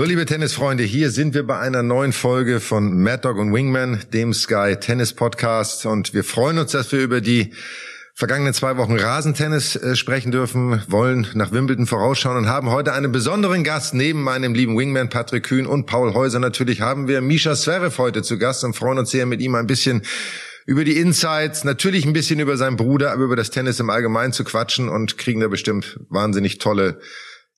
So, liebe Tennisfreunde, hier sind wir bei einer neuen Folge von Mad Dog und Wingman, dem Sky Tennis Podcast. Und wir freuen uns, dass wir über die vergangenen zwei Wochen Rasentennis äh, sprechen dürfen, wollen nach Wimbledon vorausschauen und haben heute einen besonderen Gast. Neben meinem lieben Wingman Patrick Kühn und Paul Häuser natürlich haben wir Misha Zverev heute zu Gast und freuen uns sehr, mit ihm ein bisschen über die Insights, natürlich ein bisschen über seinen Bruder, aber über das Tennis im Allgemeinen zu quatschen und kriegen da bestimmt wahnsinnig tolle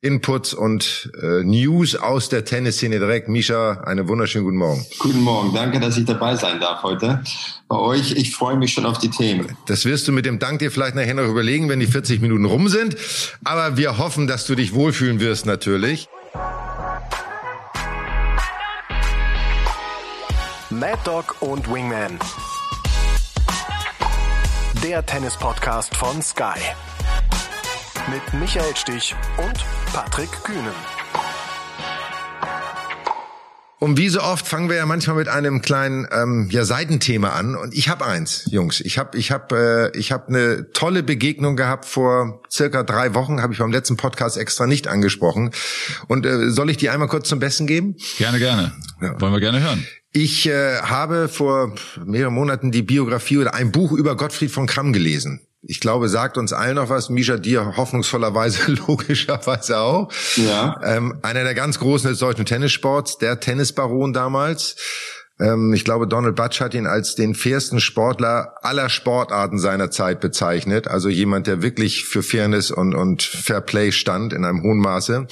Inputs und äh, News aus der Tennisszene direkt. Misha, einen wunderschönen guten Morgen. Guten Morgen, danke, dass ich dabei sein darf heute bei euch. Ich freue mich schon auf die Themen. Das wirst du mit dem Dank dir vielleicht nachher noch überlegen, wenn die 40 Minuten rum sind. Aber wir hoffen, dass du dich wohlfühlen wirst natürlich. Mad Dog und Wingman. Der Tennis-Podcast von Sky mit Michael Stich und Patrick Kühnen. Und wie so oft fangen wir ja manchmal mit einem kleinen ähm, ja, Seitenthema an. Und ich habe eins, Jungs. Ich habe ich hab, äh, ich hab eine tolle Begegnung gehabt vor circa drei Wochen. Habe ich beim letzten Podcast extra nicht angesprochen. Und äh, soll ich die einmal kurz zum Besten geben? Gerne, gerne. Ja. Wollen wir gerne hören. Ich äh, habe vor mehreren Monaten die Biografie oder ein Buch über Gottfried von Kramm gelesen ich glaube, sagt uns allen noch was. Misha, dir hoffnungsvollerweise, logischerweise auch. Ja. Ähm, einer der ganz Großen des deutschen Tennissports, der Tennisbaron damals. Ähm, ich glaube, Donald Butch hat ihn als den fairsten Sportler aller Sportarten seiner Zeit bezeichnet. Also jemand, der wirklich für Fairness und, und Fair Play stand in einem hohen Maße.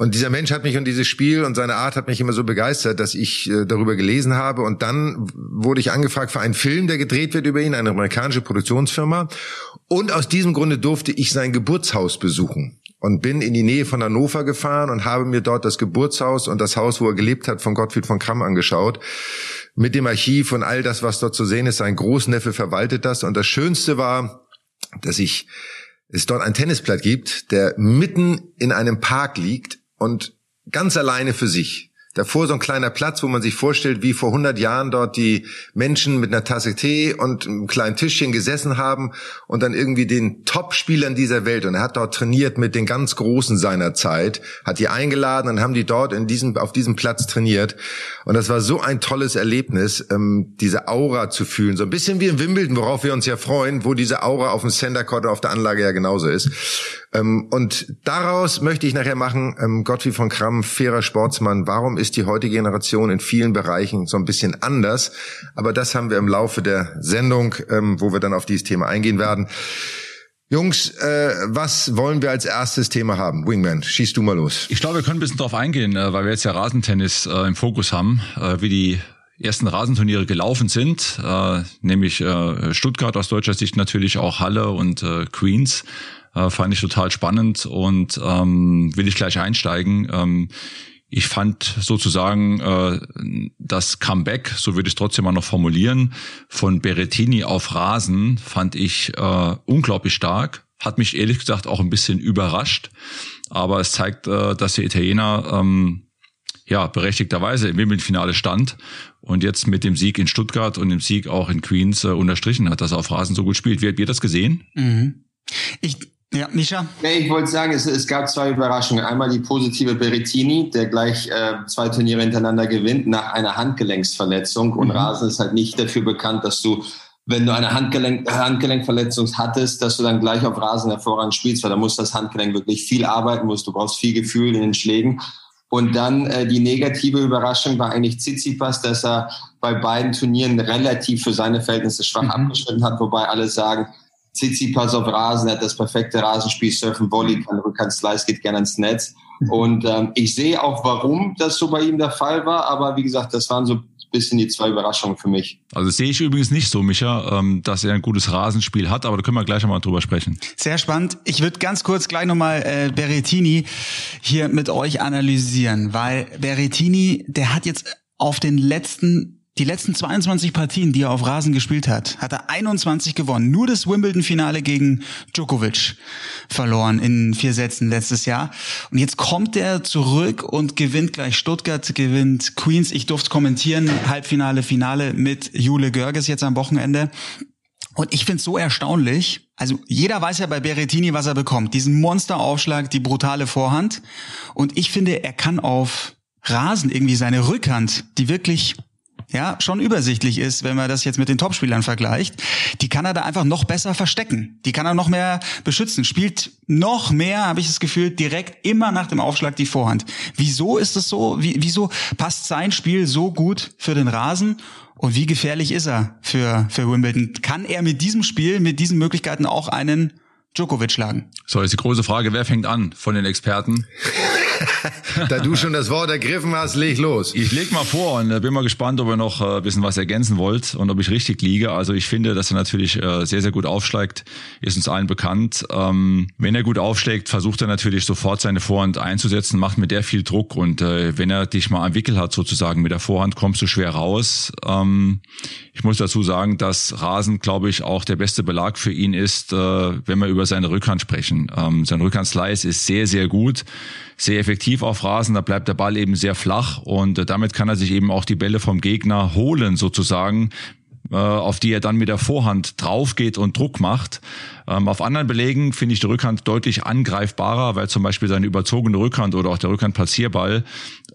Und dieser Mensch hat mich und dieses Spiel und seine Art hat mich immer so begeistert, dass ich äh, darüber gelesen habe. Und dann wurde ich angefragt für einen Film, der gedreht wird über ihn, eine amerikanische Produktionsfirma. Und aus diesem Grunde durfte ich sein Geburtshaus besuchen und bin in die Nähe von Hannover gefahren und habe mir dort das Geburtshaus und das Haus, wo er gelebt hat, von Gottfried von Kramm angeschaut. Mit dem Archiv und all das, was dort zu sehen ist. Sein Großneffe verwaltet das. Und das Schönste war, dass ich es dort ein Tennisplatz gibt, der mitten in einem Park liegt und ganz alleine für sich. Davor so ein kleiner Platz, wo man sich vorstellt, wie vor 100 Jahren dort die Menschen mit einer Tasse Tee und einem kleinen Tischchen gesessen haben und dann irgendwie den Top-Spielern dieser Welt. Und er hat dort trainiert mit den ganz Großen seiner Zeit, hat die eingeladen und haben die dort in diesem, auf diesem Platz trainiert. Und das war so ein tolles Erlebnis, ähm, diese Aura zu fühlen. So ein bisschen wie in Wimbledon, worauf wir uns ja freuen, wo diese Aura auf dem Center Court auf der Anlage ja genauso ist. Ähm, und daraus möchte ich nachher machen, ähm, Gottfried von Kramm, fairer Sportsmann, warum ist die heutige Generation in vielen Bereichen so ein bisschen anders? Aber das haben wir im Laufe der Sendung, ähm, wo wir dann auf dieses Thema eingehen werden. Jungs, äh, was wollen wir als erstes Thema haben? Wingman, schießt du mal los. Ich glaube, wir können ein bisschen drauf eingehen, äh, weil wir jetzt ja Rasentennis äh, im Fokus haben, äh, wie die ersten Rasenturniere gelaufen sind, äh, nämlich äh, Stuttgart aus deutscher Sicht natürlich auch Halle und äh, Queens. Äh, fand ich total spannend und ähm, will ich gleich einsteigen. Ähm, ich fand sozusagen äh, das Comeback, so würde ich es trotzdem mal noch formulieren, von Berettini auf Rasen fand ich äh, unglaublich stark. Hat mich ehrlich gesagt auch ein bisschen überrascht. Aber es zeigt, äh, dass der Italiener ähm, ja berechtigterweise im Wimbledon-Finale stand und jetzt mit dem Sieg in Stuttgart und dem Sieg auch in Queens äh, unterstrichen hat, dass er auf Rasen so gut spielt. Wie habt ihr das gesehen? Mhm. Ich ja, Mischa? Nee, ich wollte sagen, es, es gab zwei Überraschungen. Einmal die positive Berettini, der gleich äh, zwei Turniere hintereinander gewinnt nach einer Handgelenksverletzung. Und mhm. Rasen ist halt nicht dafür bekannt, dass du, wenn du eine Handgelenk, Handgelenkverletzung hattest, dass du dann gleich auf Rasen hervorragend spielst, weil da muss das Handgelenk wirklich viel arbeiten, musst du brauchst viel Gefühl in den Schlägen. Und dann äh, die negative Überraschung war eigentlich Tsitsipas, dass er bei beiden Turnieren relativ für seine Verhältnisse schwach mhm. abgeschnitten hat, wobei alle sagen, Tsitsipas auf Rasen, er hat das perfekte Rasenspiel, Surfen, Volley, kann Rückhand Slice, geht gerne ins Netz. Mhm. Und ähm, ich sehe auch, warum das so bei ihm der Fall war, aber wie gesagt, das waren so ein bisschen die zwei Überraschungen für mich. Also sehe ich übrigens nicht so, Micha, ähm, dass er ein gutes Rasenspiel hat, aber da können wir gleich nochmal drüber sprechen. Sehr spannend. Ich würde ganz kurz gleich nochmal äh, Berettini hier mit euch analysieren, weil Berettini, der hat jetzt auf den letzten die letzten 22 Partien, die er auf Rasen gespielt hat, hat er 21 gewonnen. Nur das Wimbledon-Finale gegen Djokovic verloren in vier Sätzen letztes Jahr. Und jetzt kommt er zurück und gewinnt gleich Stuttgart, gewinnt Queens. Ich durfte kommentieren, Halbfinale, Finale mit Jule Görges jetzt am Wochenende. Und ich finde es so erstaunlich. Also jeder weiß ja bei Berettini, was er bekommt. Diesen Monsteraufschlag, die brutale Vorhand. Und ich finde, er kann auf Rasen irgendwie seine Rückhand, die wirklich ja, schon übersichtlich ist, wenn man das jetzt mit den Topspielern vergleicht, die kann er da einfach noch besser verstecken. Die kann er noch mehr beschützen. Spielt noch mehr, habe ich das Gefühl, direkt immer nach dem Aufschlag die Vorhand. Wieso ist es so? Wie, wieso passt sein Spiel so gut für den Rasen? Und wie gefährlich ist er für, für Wimbledon? Kann er mit diesem Spiel, mit diesen Möglichkeiten auch einen Djokovic schlagen? So, ist die große Frage, wer fängt an von den Experten? Da du schon das Wort ergriffen hast, leg los. Ich leg mal vor und äh, bin mal gespannt, ob ihr noch äh, ein bisschen was ergänzen wollt und ob ich richtig liege. Also ich finde, dass er natürlich äh, sehr, sehr gut aufschlägt, ist uns allen bekannt. Ähm, wenn er gut aufschlägt, versucht er natürlich sofort seine Vorhand einzusetzen, macht mit der viel Druck und wenn er dich mal am Wickel hat sozusagen mit der Vorhand, kommst du schwer raus. Ähm, ich muss dazu sagen, dass Rasen, glaube ich, auch der beste Belag für ihn ist, wenn wir über seine Rückhand sprechen. Ähm, sein Rückhandslice ist sehr, sehr gut sehr effektiv auf Rasen. Da bleibt der Ball eben sehr flach und äh, damit kann er sich eben auch die Bälle vom Gegner holen sozusagen äh, auf die er dann mit der Vorhand drauf geht und Druck macht. Ähm, auf anderen Belegen finde ich die Rückhand deutlich angreifbarer, weil zum Beispiel seine überzogene Rückhand oder auch der Rückhandpassierball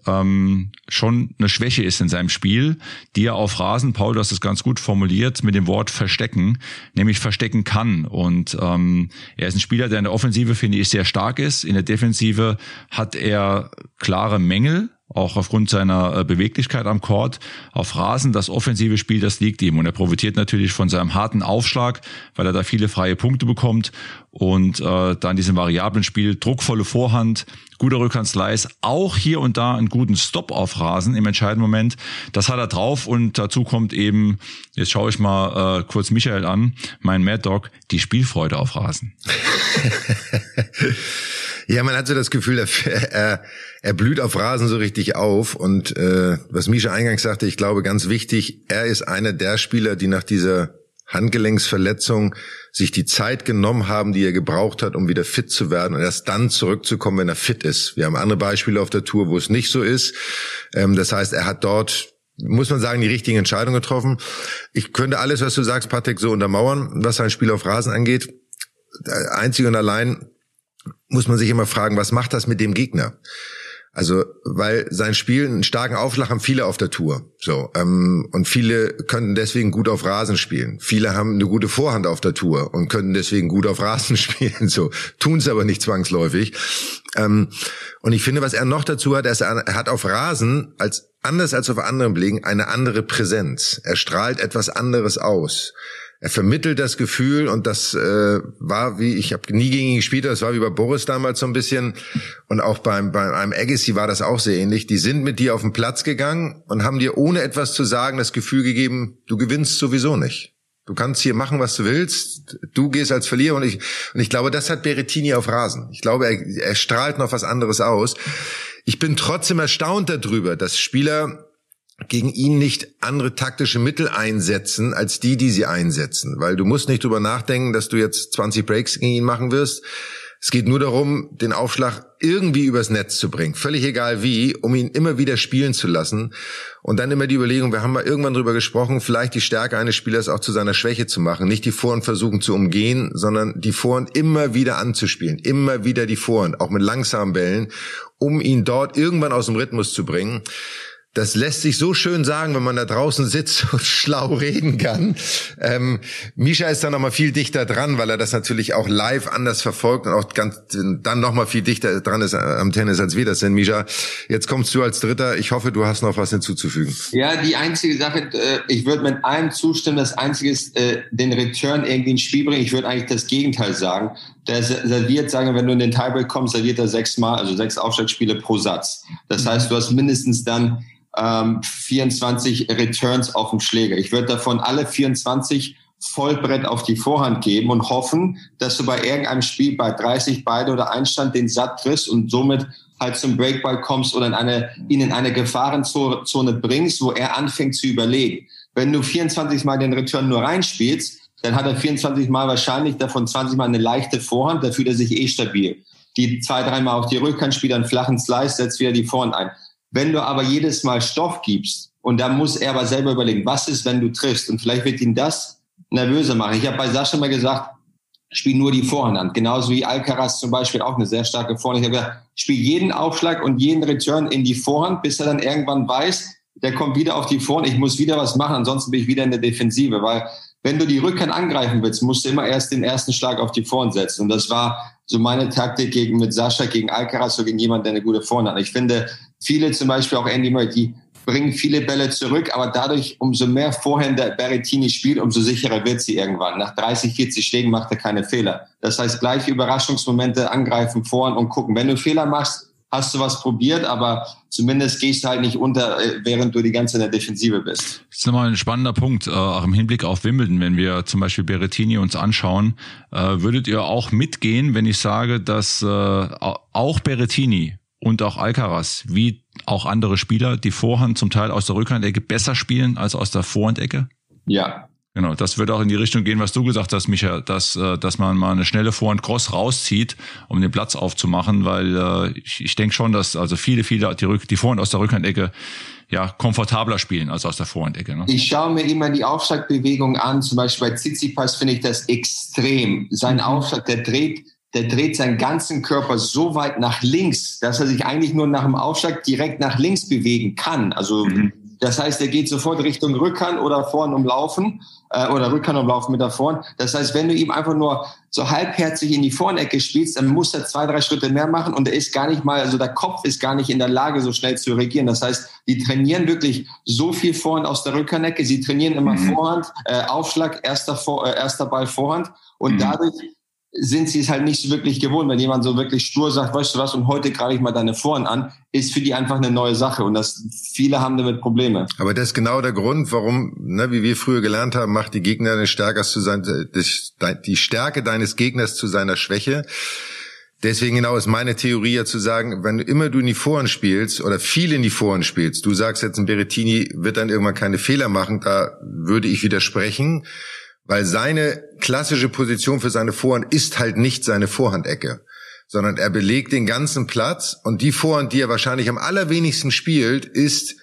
ähm, schon eine Schwäche ist in seinem Spiel, die er auf Rasen, Paul, du hast es ganz gut formuliert, mit dem Wort verstecken, nämlich verstecken kann. Und ähm, er ist ein Spieler, der in der Offensive, finde ich, sehr stark ist. In der Defensive hat er klare Mängel, auch aufgrund seiner äh, Beweglichkeit am Court. Auf Rasen, das offensive Spiel, das liegt ihm. Und er profitiert natürlich von seinem harten Aufschlag, weil er da viele freie Punkte bekommt. Und äh, dann diesem variablen Spiel, druckvolle Vorhand, guter Rückhandslice, auch hier und da einen guten Stop auf Rasen im entscheidenden Moment. Das hat er drauf und dazu kommt eben, jetzt schaue ich mal äh, kurz Michael an, mein Mad Dog, die Spielfreude auf Rasen. Ja, man hat so das Gefühl, er, er blüht auf Rasen so richtig auf. Und äh, was Misha eingangs sagte, ich glaube ganz wichtig, er ist einer der Spieler, die nach dieser Handgelenksverletzung sich die Zeit genommen haben, die er gebraucht hat, um wieder fit zu werden und erst dann zurückzukommen, wenn er fit ist. Wir haben andere Beispiele auf der Tour, wo es nicht so ist. Ähm, das heißt, er hat dort muss man sagen, die richtigen Entscheidungen getroffen. Ich könnte alles, was du sagst, Patrick, so untermauern, was sein Spiel auf Rasen angeht. Einzig und allein muss man sich immer fragen, was macht das mit dem Gegner? Also, weil sein Spiel einen starken Aufschlag haben viele auf der Tour. So, ähm, und viele könnten deswegen gut auf Rasen spielen. Viele haben eine gute Vorhand auf der Tour und könnten deswegen gut auf Rasen spielen. So, tun es aber nicht zwangsläufig. Ähm, und ich finde, was er noch dazu hat, er, hat auf Rasen als anders als auf anderen Belegen eine andere Präsenz. Er strahlt etwas anderes aus er vermittelt das Gefühl und das äh, war wie ich habe nie gegen ihn gespielt, das war wie bei Boris damals so ein bisschen und auch beim beim einem Agassi war das auch sehr ähnlich. Die sind mit dir auf den Platz gegangen und haben dir ohne etwas zu sagen das Gefühl gegeben, du gewinnst sowieso nicht. Du kannst hier machen, was du willst. Du gehst als Verlierer und ich und ich glaube, das hat Berettini auf Rasen. Ich glaube, er, er strahlt noch was anderes aus. Ich bin trotzdem erstaunt darüber, dass Spieler gegen ihn nicht andere taktische Mittel einsetzen als die, die sie einsetzen. Weil du musst nicht drüber nachdenken, dass du jetzt 20 Breaks gegen ihn machen wirst. Es geht nur darum, den Aufschlag irgendwie übers Netz zu bringen. Völlig egal wie, um ihn immer wieder spielen zu lassen. Und dann immer die Überlegung, wir haben mal irgendwann drüber gesprochen, vielleicht die Stärke eines Spielers auch zu seiner Schwäche zu machen. Nicht die Vorhand versuchen zu umgehen, sondern die Vorhand immer wieder anzuspielen. Immer wieder die Vorhand, auch mit langsamen Bällen, um ihn dort irgendwann aus dem Rhythmus zu bringen. Das lässt sich so schön sagen, wenn man da draußen sitzt und schlau reden kann. Ähm, Misha ist da noch mal viel dichter dran, weil er das natürlich auch live anders verfolgt und auch ganz, dann noch mal viel dichter dran ist am Tennis, als wir das sind. Misha, jetzt kommst du als Dritter. Ich hoffe, du hast noch was hinzuzufügen. Ja, die einzige Sache, äh, ich würde mit allem zustimmen. Das Einzige ist, äh, den Return irgendwie ins Spiel bringen. Ich würde eigentlich das Gegenteil sagen. Der serviert, sagen wir, wenn du in den Tiebreak kommst, serviert er sechsmal, also sechs Aufschlagspiele pro Satz. Das heißt, du hast mindestens dann ähm, 24 Returns auf dem Schläger. Ich würde davon alle 24 Vollbrett auf die Vorhand geben und hoffen, dass du bei irgendeinem Spiel bei 30 beide oder Einstand den Satt triffst und somit halt zum Breakball kommst oder in eine, ihn in eine Gefahrenzone bringst, wo er anfängt zu überlegen. Wenn du 24 Mal den Return nur reinspielst, dann hat er 24 Mal wahrscheinlich davon 20 Mal eine leichte Vorhand, da fühlt er sich eh stabil. Die zwei, dreimal auf die Rückhand spielt einen flachen Slice, setzt wieder die Vorhand ein. Wenn du aber jedes Mal Stoff gibst und da muss er aber selber überlegen, was ist, wenn du triffst und vielleicht wird ihn das nervöser machen. Ich habe bei Sascha mal gesagt, spiele nur die Vorhand. Genauso wie Alcaraz zum Beispiel auch eine sehr starke Vorhand. Ich habe gesagt, spiele jeden Aufschlag und jeden Return in die Vorhand, bis er dann irgendwann weiß, der kommt wieder auf die Vorhand, ich muss wieder was machen, ansonsten bin ich wieder in der Defensive, weil wenn du die Rückhand angreifen willst, musst du immer erst den ersten Schlag auf die Vorhand setzen. Und das war so meine Taktik gegen mit Sascha, gegen Alcaraz, so gegen jemanden, der eine gute Vorhand hat. Ich finde, viele zum Beispiel auch Andy Murray, die bringen viele Bälle zurück, aber dadurch, umso mehr Vorhänder Berrettini spielt, umso sicherer wird sie irgendwann. Nach 30, 40 Schlägen macht er keine Fehler. Das heißt, gleich Überraschungsmomente angreifen, vorn und gucken. Wenn du Fehler machst, hast du was probiert, aber zumindest gehst du halt nicht unter, äh, während du die ganze in der Defensive bist. Das ist nochmal ein spannender Punkt, äh, auch im Hinblick auf Wimbledon, wenn wir zum Beispiel Berrettini uns anschauen. Äh, würdet ihr auch mitgehen, wenn ich sage, dass auch Berrettini und auch Alcaraz, wie auch andere Spieler, die Vorhand zum Teil aus der Rückhandecke besser spielen als aus der Vorhandecke? Ja, Genau, das wird auch in die Richtung gehen, was du gesagt hast, Micha, dass, äh, dass man mal eine schnelle Vorhand Cross rauszieht, um den Platz aufzumachen, weil äh, ich, ich denke schon, dass also viele, viele die, Rück die Vorhand aus der Rückhandecke ja komfortabler spielen als aus der Vorhandecke. Ne? Ich schaue mir immer die Aufschlagbewegung an, zum Beispiel bei Tsitsipas finde ich das extrem. Sein mhm. Aufschlag, der dreht der dreht seinen ganzen Körper so weit nach links, dass er sich eigentlich nur nach dem Aufschlag direkt nach links bewegen kann. Also mhm. Das heißt, er geht sofort Richtung Rückhand oder vorn umlaufen äh, oder Rückhand umlaufen mit der Vorn. Das heißt, wenn du ihm einfach nur so halbherzig in die Vornecke spielst, dann muss er zwei, drei Schritte mehr machen und er ist gar nicht mal, also der Kopf ist gar nicht in der Lage, so schnell zu reagieren. Das heißt, die trainieren wirklich so viel Vorhand aus der Rückhandecke. Sie trainieren immer mhm. Vorhand, äh, Aufschlag, erster, Vor, äh, erster Ball Vorhand und mhm. dadurch sind sie es halt nicht so wirklich gewohnt, wenn jemand so wirklich stur sagt, weißt du was, und heute greife ich mal deine Foren an, ist für die einfach eine neue Sache und das viele haben damit Probleme. Aber das ist genau der Grund, warum, ne, wie wir früher gelernt haben, macht die Gegner stärker zu sein, die Stärke deines Gegners zu seiner Schwäche. Deswegen genau ist meine Theorie ja zu sagen, wenn immer du in die Foren spielst oder viel in die Foren spielst, du sagst jetzt ein Berettini wird dann irgendwann keine Fehler machen, da würde ich widersprechen weil seine klassische Position für seine Vorhand ist halt nicht seine Vorhandecke, sondern er belegt den ganzen Platz und die Vorhand, die er wahrscheinlich am allerwenigsten spielt, ist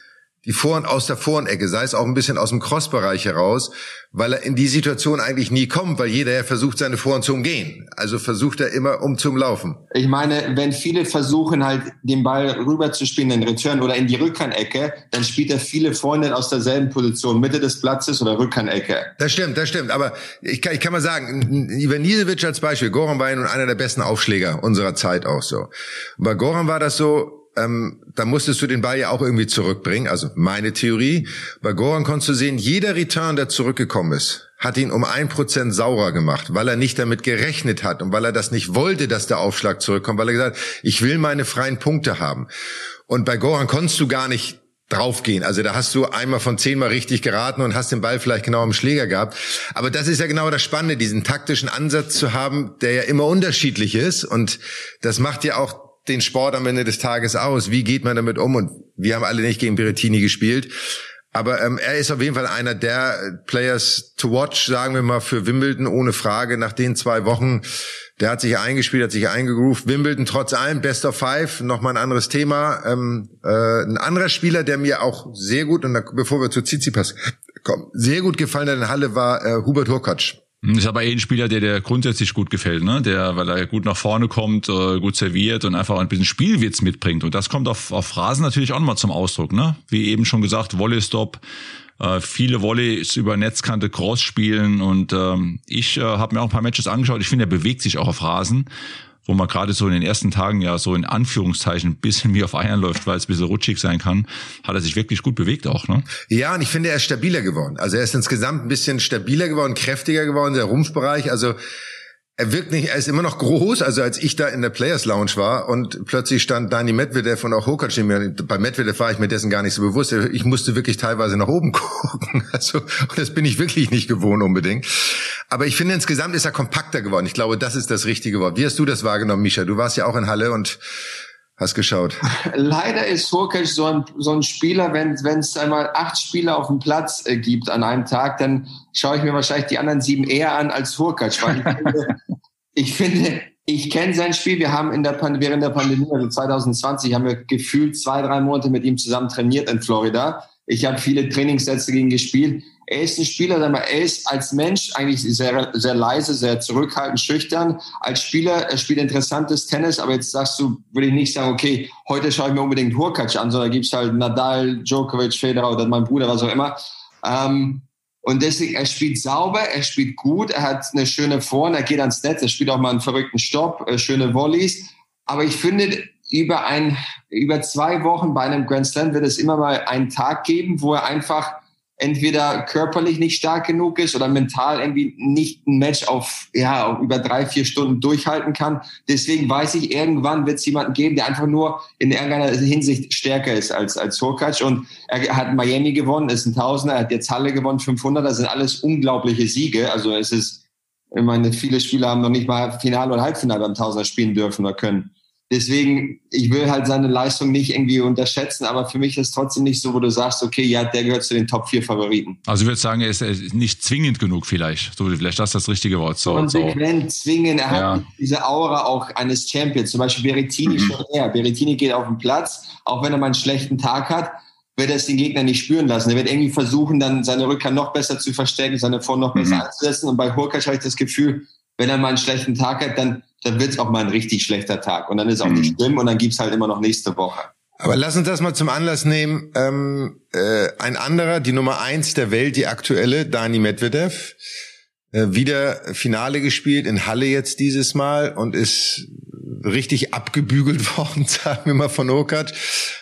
die Vorhand aus der Vorhandecke, sei es auch ein bisschen aus dem Crossbereich heraus, weil er in die Situation eigentlich nie kommt, weil jeder ja versucht, seine Vorhand zu umgehen. Also versucht er immer um zum Laufen. Ich meine, wenn viele versuchen halt den Ball rüber zu spielen, den Return oder in die Rückhandecke, dann spielt er viele Freunde aus derselben Position, Mitte des Platzes oder Rückhandecke. Das stimmt, das stimmt. Aber ich kann, ich kann mal sagen, Ivan Nisevic als Beispiel, Goran war ja nun einer der besten Aufschläger unserer Zeit auch so. bei Goran war das so, ähm, da musstest du den Ball ja auch irgendwie zurückbringen. Also meine Theorie. Bei Goran konntest du sehen, jeder Return, der zurückgekommen ist, hat ihn um ein Prozent saurer gemacht, weil er nicht damit gerechnet hat und weil er das nicht wollte, dass der Aufschlag zurückkommt, weil er gesagt hat, ich will meine freien Punkte haben. Und bei Goran konntest du gar nicht draufgehen. Also da hast du einmal von zehnmal richtig geraten und hast den Ball vielleicht genau am Schläger gehabt. Aber das ist ja genau das Spannende, diesen taktischen Ansatz zu haben, der ja immer unterschiedlich ist. Und das macht ja auch den Sport am Ende des Tages aus? Wie geht man damit um? Und wir haben alle nicht gegen Berettini gespielt. Aber ähm, er ist auf jeden Fall einer der Players to watch, sagen wir mal, für Wimbledon ohne Frage. Nach den zwei Wochen, der hat sich eingespielt, hat sich eingegroovt. Wimbledon trotz allem, Best of Five, nochmal ein anderes Thema. Ähm, äh, ein anderer Spieler, der mir auch sehr gut, und da, bevor wir zu Tsitsipas kommen, sehr gut gefallen hat in Halle, war äh, Hubert Hurkacz. Ist aber eh ein Spieler, der dir grundsätzlich gut gefällt, ne? Der, weil er gut nach vorne kommt, äh, gut serviert und einfach ein bisschen Spielwitz mitbringt. Und das kommt auf, auf Rasen natürlich auch nochmal zum Ausdruck, ne? Wie eben schon gesagt, Volley-Stop, äh, viele Volleys über Netzkante Cross spielen und ähm, ich äh, habe mir auch ein paar Matches angeschaut. Ich finde, er bewegt sich auch auf Rasen wo man gerade so in den ersten Tagen ja so in Anführungszeichen ein bisschen wie auf Eiern läuft, weil es ein bisschen rutschig sein kann, hat er sich wirklich gut bewegt auch, ne? Ja, und ich finde, er ist stabiler geworden. Also er ist insgesamt ein bisschen stabiler geworden, kräftiger geworden, der Rumpfbereich. Also er wirkt nicht, er ist immer noch groß. Also als ich da in der Players Lounge war und plötzlich stand Dani Medvedev und auch Hokac mir. Bei Medvedev war ich mir dessen gar nicht so bewusst. Ich musste wirklich teilweise nach oben gucken. Also, das bin ich wirklich nicht gewohnt unbedingt. Aber ich finde insgesamt ist er kompakter geworden. Ich glaube, das ist das richtige Wort. Wie hast du das wahrgenommen, Misha? Du warst ja auch in Halle und Hast geschaut. Leider ist Hurkacz so ein, so ein Spieler, wenn es einmal acht Spieler auf dem Platz äh, gibt an einem Tag, dann schaue ich mir wahrscheinlich die anderen sieben eher an als Hurkacz. Weil ich finde, ich, finde, ich kenne sein Spiel. Wir haben in der während der Pandemie, also 2020, haben wir gefühlt zwei, drei Monate mit ihm zusammen trainiert in Florida. Ich habe viele Trainingssätze gegen gespielt er ist ein Spieler, sag mal, er ist als Mensch eigentlich sehr, sehr leise, sehr zurückhaltend, schüchtern. Als Spieler, er spielt interessantes Tennis, aber jetzt sagst du, würde ich nicht sagen, okay, heute schaue ich mir unbedingt Hurkacz an, sondern gibt's halt Nadal, Djokovic, Federer oder mein Bruder, was auch immer. Ähm, und deswegen, er spielt sauber, er spielt gut, er hat eine schöne Vorn, er geht ans Netz, er spielt auch mal einen verrückten Stopp, äh, schöne Volleys. Aber ich finde, über ein, über zwei Wochen bei einem Grand Slam wird es immer mal einen Tag geben, wo er einfach entweder körperlich nicht stark genug ist oder mental irgendwie nicht ein Match auf, ja, auf über drei, vier Stunden durchhalten kann. Deswegen weiß ich, irgendwann wird es jemanden geben, der einfach nur in irgendeiner Hinsicht stärker ist als, als Hurkacz. Und er hat Miami gewonnen, ist ein Tausender, er hat jetzt Halle gewonnen, 500. Das sind alles unglaubliche Siege. Also es ist, ich meine, viele Spieler haben noch nicht mal Finale oder Halbfinale beim Tausender spielen dürfen oder können. Deswegen, ich will halt seine Leistung nicht irgendwie unterschätzen, aber für mich ist es trotzdem nicht so, wo du sagst, okay, ja, der gehört zu den Top 4 Favoriten. Also ich würde sagen, er ist nicht zwingend genug vielleicht. So, vielleicht das ist das richtige Wort. So, Konsequent, so. zwingend. Er ja. hat diese Aura auch eines Champions. Zum Beispiel Berettini mhm. schon eher. Berettini geht auf den Platz, auch wenn er mal einen schlechten Tag hat, wird er es den Gegner nicht spüren lassen. Er wird irgendwie versuchen, dann seine Rückkehr noch besser zu verstärken, seine Vor noch besser mhm. einzusetzen. Und bei Hurkacz habe ich das Gefühl, wenn er mal einen schlechten Tag hat, dann dann wird es auch mal ein richtig schlechter Tag. Und dann ist auch mhm. nicht schlimm und dann gibt's halt immer noch nächste Woche. Aber lass uns das mal zum Anlass nehmen. Ähm, äh, ein anderer, die Nummer eins der Welt, die aktuelle, Dani Medvedev, äh, wieder Finale gespielt in Halle jetzt dieses Mal und ist richtig abgebügelt worden, sagen wir mal von Okat.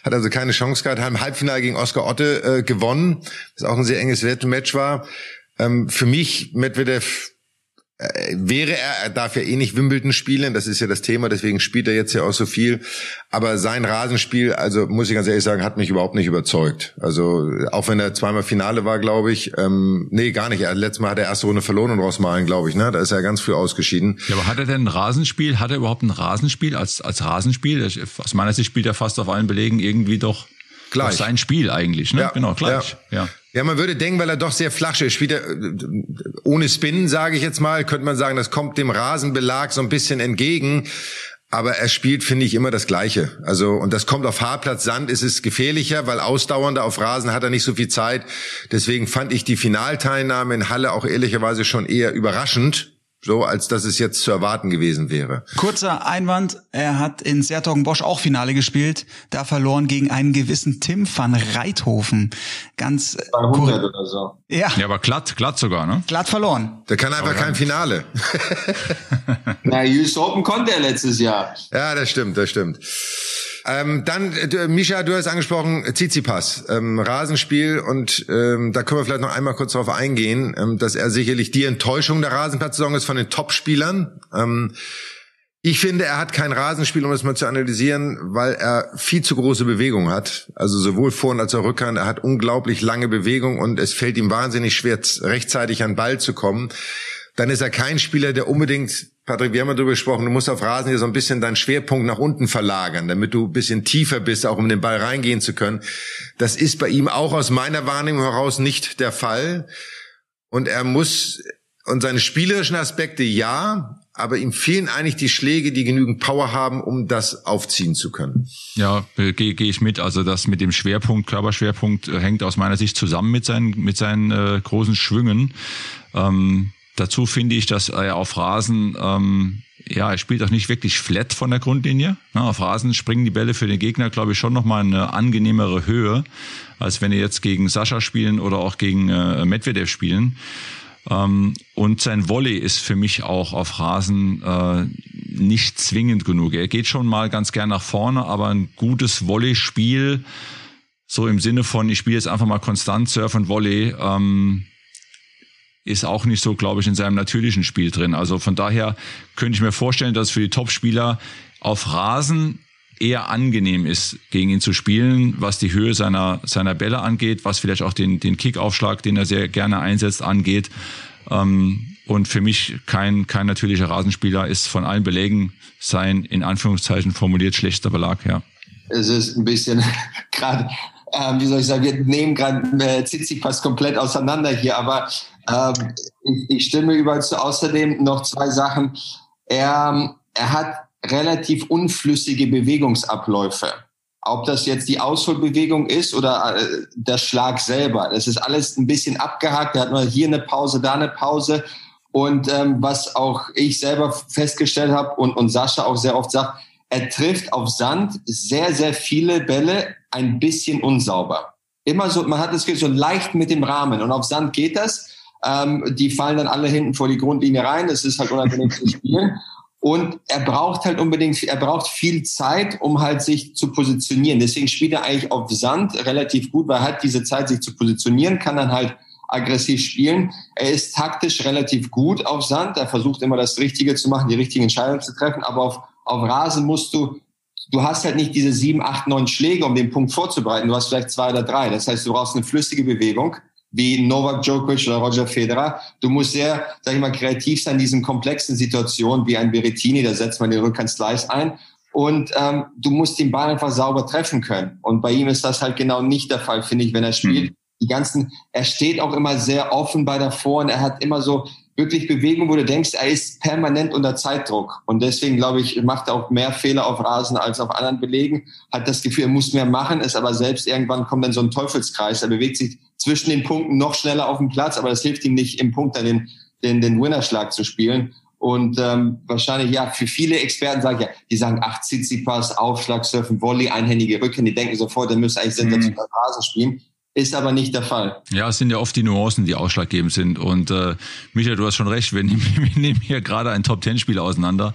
Hat also keine Chance gehabt, hat im Halbfinale gegen Oscar Otte äh, gewonnen, das auch ein sehr enges Match war. Ähm, für mich Medvedev wäre er, er darf ja eh nicht Wimbledon spielen, das ist ja das Thema, deswegen spielt er jetzt ja auch so viel. Aber sein Rasenspiel, also muss ich ganz ehrlich sagen, hat mich überhaupt nicht überzeugt. Also auch wenn er zweimal Finale war, glaube ich, ähm, nee, gar nicht. Letztes Mal hat er erste Runde verloren und Rosmalen, glaube ich, ne? Da ist er ganz früh ausgeschieden. Ja, aber hat er denn ein Rasenspiel? Hat er überhaupt ein Rasenspiel als als Rasenspiel? Aus meiner Sicht spielt er fast auf allen Belegen irgendwie doch Gleich. sein Spiel eigentlich, ne? Ja, genau, gleich. Ja. ja. Ja, man würde denken, weil er doch sehr flach ist. Spielt er, ohne Spin, sage ich jetzt mal, könnte man sagen, das kommt dem Rasenbelag so ein bisschen entgegen. Aber er spielt, finde ich, immer das Gleiche. Also, und das kommt auf Hartplatz Sand, ist es gefährlicher, weil ausdauernder auf Rasen hat er nicht so viel Zeit. Deswegen fand ich die Finalteilnahme in Halle auch ehrlicherweise schon eher überraschend so als dass es jetzt zu erwarten gewesen wäre. Kurzer Einwand, er hat in Sertogenbosch auch Finale gespielt, da verloren gegen einen gewissen Tim van Reithofen. Ganz 200 oder so. Ja. Ja, aber glatt, glatt sogar, ne? Glatt verloren. Der kann einfach kein Finale. Na, US Open konnte er letztes Jahr. Ja, das stimmt, das stimmt. Ähm, dann, äh, Misha, du hast angesprochen, Tsitsipas, ähm, Rasenspiel und ähm, da können wir vielleicht noch einmal kurz darauf eingehen, ähm, dass er sicherlich die Enttäuschung der Rasenplatzsaison ist von den Topspielern. Ähm, ich finde, er hat kein Rasenspiel, um das mal zu analysieren, weil er viel zu große Bewegung hat. Also sowohl Vor- als auch Rückhand. Er hat unglaublich lange Bewegung und es fällt ihm wahnsinnig schwer, rechtzeitig an Ball zu kommen. Dann ist er kein Spieler, der unbedingt Patrick, wir haben ja darüber gesprochen, du musst auf Rasen hier so ein bisschen deinen Schwerpunkt nach unten verlagern, damit du ein bisschen tiefer bist, auch um den Ball reingehen zu können. Das ist bei ihm auch aus meiner Wahrnehmung heraus nicht der Fall. Und er muss, und seine spielerischen Aspekte ja, aber ihm fehlen eigentlich die Schläge, die genügend Power haben, um das aufziehen zu können. Ja, gehe geh ich mit. Also das mit dem Schwerpunkt, Körperschwerpunkt äh, hängt aus meiner Sicht zusammen mit seinen, mit seinen äh, großen Schwüngen. Ähm, Dazu finde ich, dass er auf Rasen, ähm, ja, er spielt auch nicht wirklich flat von der Grundlinie. Na, auf Rasen springen die Bälle für den Gegner, glaube ich, schon nochmal eine angenehmere Höhe, als wenn er jetzt gegen Sascha spielen oder auch gegen äh, Medvedev spielen. Ähm, und sein Volley ist für mich auch auf Rasen äh, nicht zwingend genug. Er geht schon mal ganz gern nach vorne, aber ein gutes Volley-Spiel, so im Sinne von, ich spiele jetzt einfach mal konstant Surf und Volley, ähm, ist auch nicht so, glaube ich, in seinem natürlichen Spiel drin. Also von daher könnte ich mir vorstellen, dass für die Topspieler auf Rasen eher angenehm ist, gegen ihn zu spielen, was die Höhe seiner, seiner Bälle angeht, was vielleicht auch den, den Kickaufschlag, den er sehr gerne einsetzt, angeht. Ähm, und für mich kein, kein natürlicher Rasenspieler ist von allen Belegen sein, in Anführungszeichen formuliert, schlechter Belag, ja. Es ist ein bisschen gerade, ähm, wie soll ich sagen, wir nehmen gerade äh, Tsitsipas komplett auseinander hier, aber ähm, ich, ich stimme überall zu. Außerdem noch zwei Sachen. Er, er hat relativ unflüssige Bewegungsabläufe. ob das jetzt die Ausholbewegung ist oder äh, der Schlag selber. Das ist alles ein bisschen abgehakt. Da hat man hier eine Pause, da eine Pause. Und ähm, was auch ich selber festgestellt habe und, und Sascha auch sehr oft sagt, er trifft auf Sand sehr, sehr viele Bälle ein bisschen unsauber. Immer so, man hat das Gefühl, so leicht mit dem Rahmen. Und auf Sand geht das. Ähm, die fallen dann alle hinten vor die Grundlinie rein. Das ist halt unangenehm zu spielen. Und er braucht halt unbedingt, er braucht viel Zeit, um halt sich zu positionieren. Deswegen spielt er eigentlich auf Sand relativ gut, weil er hat diese Zeit, sich zu positionieren, kann dann halt aggressiv spielen. Er ist taktisch relativ gut auf Sand. Er versucht immer das Richtige zu machen, die richtigen Entscheidungen zu treffen. Aber auf, auf Rasen musst du, du hast halt nicht diese sieben, acht, neun Schläge, um den Punkt vorzubereiten. Du hast vielleicht zwei oder drei. Das heißt, du brauchst eine flüssige Bewegung wie Novak Djokovic oder Roger Federer. Du musst sehr, sag ich mal, kreativ sein in diesen komplexen Situationen wie ein Berettini, da setzt man den Rückhand-Slice ein. Und ähm, du musst den Ball einfach sauber treffen können. Und bei ihm ist das halt genau nicht der Fall, finde ich, wenn er spielt. Mhm. Die ganzen, er steht auch immer sehr offen bei der Vor und er hat immer so wirklich Bewegung, wo du denkst, er ist permanent unter Zeitdruck. Und deswegen, glaube ich, macht er auch mehr Fehler auf Rasen als auf anderen Belegen. Hat das Gefühl, er muss mehr machen, ist aber selbst irgendwann kommt dann so ein Teufelskreis. Er bewegt sich zwischen den Punkten noch schneller auf dem Platz, aber das hilft ihm nicht, im Punkt dann den, den, den Winnerschlag zu spielen. Und ähm, wahrscheinlich, ja, für viele Experten sagen ja, die sagen, ach, Tsitsipas, Aufschlag, Surfen, Volley, einhändige Rücken, die denken sofort, der müsste eigentlich sensationell mhm. Rasen spielen. Ist aber nicht der Fall. Ja, es sind ja oft die Nuancen, die ausschlaggebend sind. Und äh, Michael, du hast schon recht, wir nehmen, wir nehmen hier gerade ein Top-Ten-Spiel auseinander.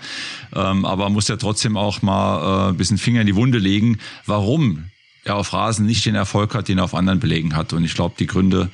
Ähm, aber muss ja trotzdem auch mal äh, ein bisschen Finger in die Wunde legen, warum er auf Rasen nicht den Erfolg hat, den er auf anderen Belegen hat. Und ich glaube, die Gründe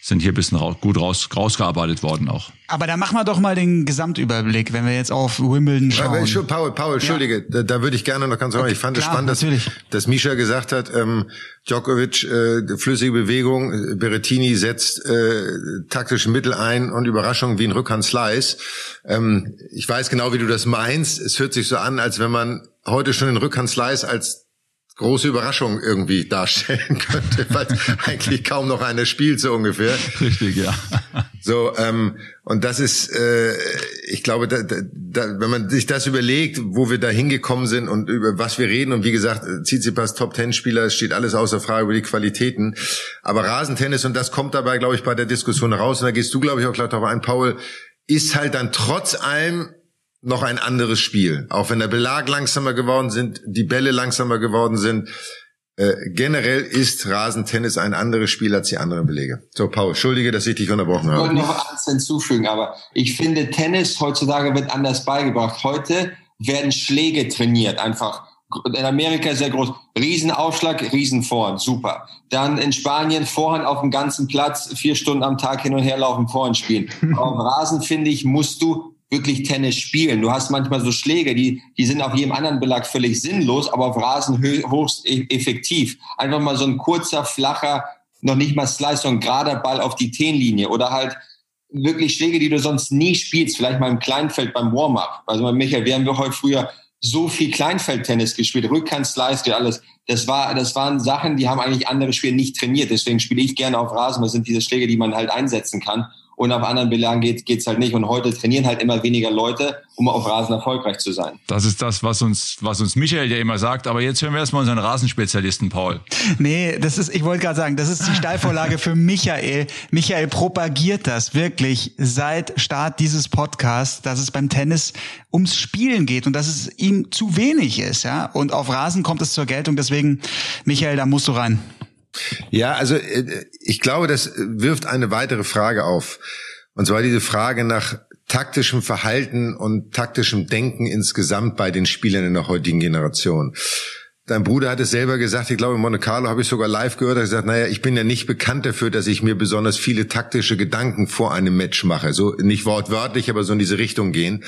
sind hier ein bisschen gut raus, rausgearbeitet worden auch. Aber da machen wir doch mal den Gesamtüberblick, wenn wir jetzt auf Wimbledon schauen. Ja, Paul, Paul, entschuldige, ja. da, da, würde ich gerne noch ganz sagen, ich fand es spannend, dass, dass Misha gesagt hat, ähm, Djokovic, äh, flüssige Bewegung, Berettini setzt äh, taktische Mittel ein und Überraschung wie ein Rückhand-Slice. Ähm, ich weiß genau, wie du das meinst. Es hört sich so an, als wenn man heute schon den Rückhand-Slice als große Überraschung irgendwie darstellen könnte, weil eigentlich kaum noch einer spielt, so ungefähr. Richtig, ja. So, ähm, und das ist, äh, ich glaube, da, da, wenn man sich das überlegt, wo wir da hingekommen sind und über was wir reden, und wie gesagt, Tsitsipas Top-Ten-Spieler, steht alles außer Frage über die Qualitäten, aber Rasentennis, und das kommt dabei, glaube ich, bei der Diskussion raus, und da gehst du, glaube ich, auch gleich darauf ein, Paul, ist halt dann trotz allem noch ein anderes Spiel. Auch wenn der Belag langsamer geworden sind, die Bälle langsamer geworden sind. Äh, generell ist Rasentennis ein anderes Spiel als die anderen Belege. So, Paul, entschuldige, dass ich dich unterbrochen habe. Ich wollte noch eins hinzufügen, aber ich finde, Tennis heutzutage wird anders beigebracht. Heute werden Schläge trainiert, einfach. In Amerika sehr groß. Riesenaufschlag, Riesenvorhand, super. Dann in Spanien Vorhand auf dem ganzen Platz, vier Stunden am Tag hin und her laufen, Vorhand spielen. auf Rasen, finde ich, musst du wirklich Tennis spielen. Du hast manchmal so Schläge, die, die sind auf jedem anderen Belag völlig sinnlos, aber auf Rasen höchst e-, effektiv. Einfach mal so ein kurzer, flacher, noch nicht mal Slice, so ein gerader Ball auf die Tenlinie oder halt wirklich Schläge, die du sonst nie spielst, vielleicht mal im Kleinfeld beim Warm-up. Also Michael, wir haben wir heute früher so viel Kleinfeldtennis gespielt, Rückhand, Slice, alles. Das war, das waren Sachen, die haben eigentlich andere Spieler nicht trainiert. Deswegen spiele ich gerne auf Rasen. Das sind diese Schläge, die man halt einsetzen kann und auf anderen Belagen geht geht's halt nicht. Und heute trainieren halt immer weniger Leute, um auf Rasen erfolgreich zu sein. Das ist das, was uns, was uns Michael ja immer sagt. Aber jetzt hören wir erstmal unseren Rasenspezialisten Paul. Nee, das ist, ich wollte gerade sagen, das ist die Steilvorlage für Michael. Michael propagiert das wirklich seit Start dieses Podcasts, dass es beim Tennis ums Spielen geht und dass es ihm zu wenig ist, ja. Und auf Rasen kommt es zur Geltung. Deswegen, Michael, da musst du rein. Ja, also äh, ich glaube, das wirft eine weitere Frage auf. Und zwar diese Frage nach taktischem Verhalten und taktischem Denken insgesamt bei den Spielern in der heutigen Generation. Dein Bruder hat es selber gesagt, ich glaube in Monte Carlo habe ich sogar live gehört, er hat gesagt, naja, ich bin ja nicht bekannt dafür, dass ich mir besonders viele taktische Gedanken vor einem Match mache. So nicht wortwörtlich, aber so in diese Richtung gehen.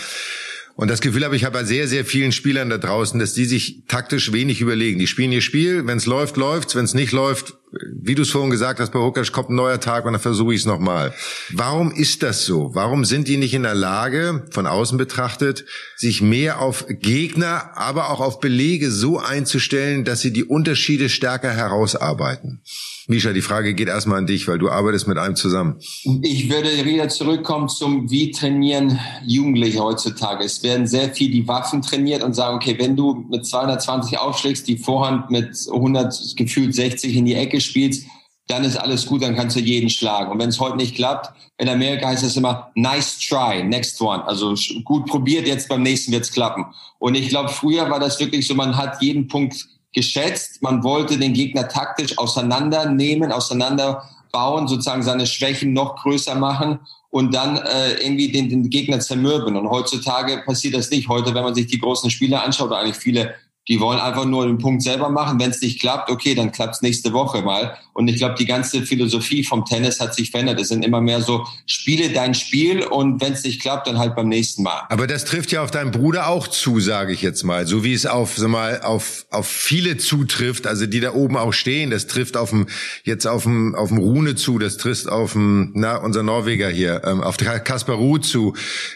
Und das Gefühl habe ich bei sehr, sehr vielen Spielern da draußen, dass die sich taktisch wenig überlegen. Die spielen ihr Spiel, wenn es läuft, läuft's, wenn es nicht läuft, wie du es vorhin gesagt hast, bei Hukasch kommt ein neuer Tag und dann versuche ich es nochmal. Warum ist das so? Warum sind die nicht in der Lage, von außen betrachtet, sich mehr auf Gegner, aber auch auf Belege so einzustellen, dass sie die Unterschiede stärker herausarbeiten? Misha, die Frage geht erstmal an dich, weil du arbeitest mit einem zusammen. Ich würde wieder zurückkommen zum, wie trainieren Jugendliche heutzutage. Es werden sehr viel die Waffen trainiert und sagen, okay, wenn du mit 220 aufschlägst, die Vorhand mit 100, gefühlt 60 in die Ecke spielst, dann ist alles gut, dann kannst du jeden schlagen. Und wenn es heute nicht klappt, in Amerika heißt es immer, nice try, next one. Also gut probiert, jetzt beim nächsten wird's klappen. Und ich glaube, früher war das wirklich so, man hat jeden Punkt geschätzt. Man wollte den Gegner taktisch auseinandernehmen, auseinanderbauen, sozusagen seine Schwächen noch größer machen und dann äh, irgendwie den, den Gegner zermürben. Und heutzutage passiert das nicht. Heute, wenn man sich die großen Spiele anschaut, oder eigentlich viele die wollen einfach nur den Punkt selber machen. Wenn es nicht klappt, okay, dann klappt es nächste Woche mal. Und ich glaube, die ganze Philosophie vom Tennis hat sich verändert. Es sind immer mehr so, spiele dein Spiel und wenn es nicht klappt, dann halt beim nächsten Mal. Aber das trifft ja auf deinen Bruder auch zu, sage ich jetzt mal. So wie es auf, sag mal, auf, auf viele zutrifft, also die da oben auch stehen. Das trifft auf dem, jetzt auf dem, auf dem Rune zu, das trifft auf dem, na, unser Norweger hier, ähm, auf Kaspar Ruh zu.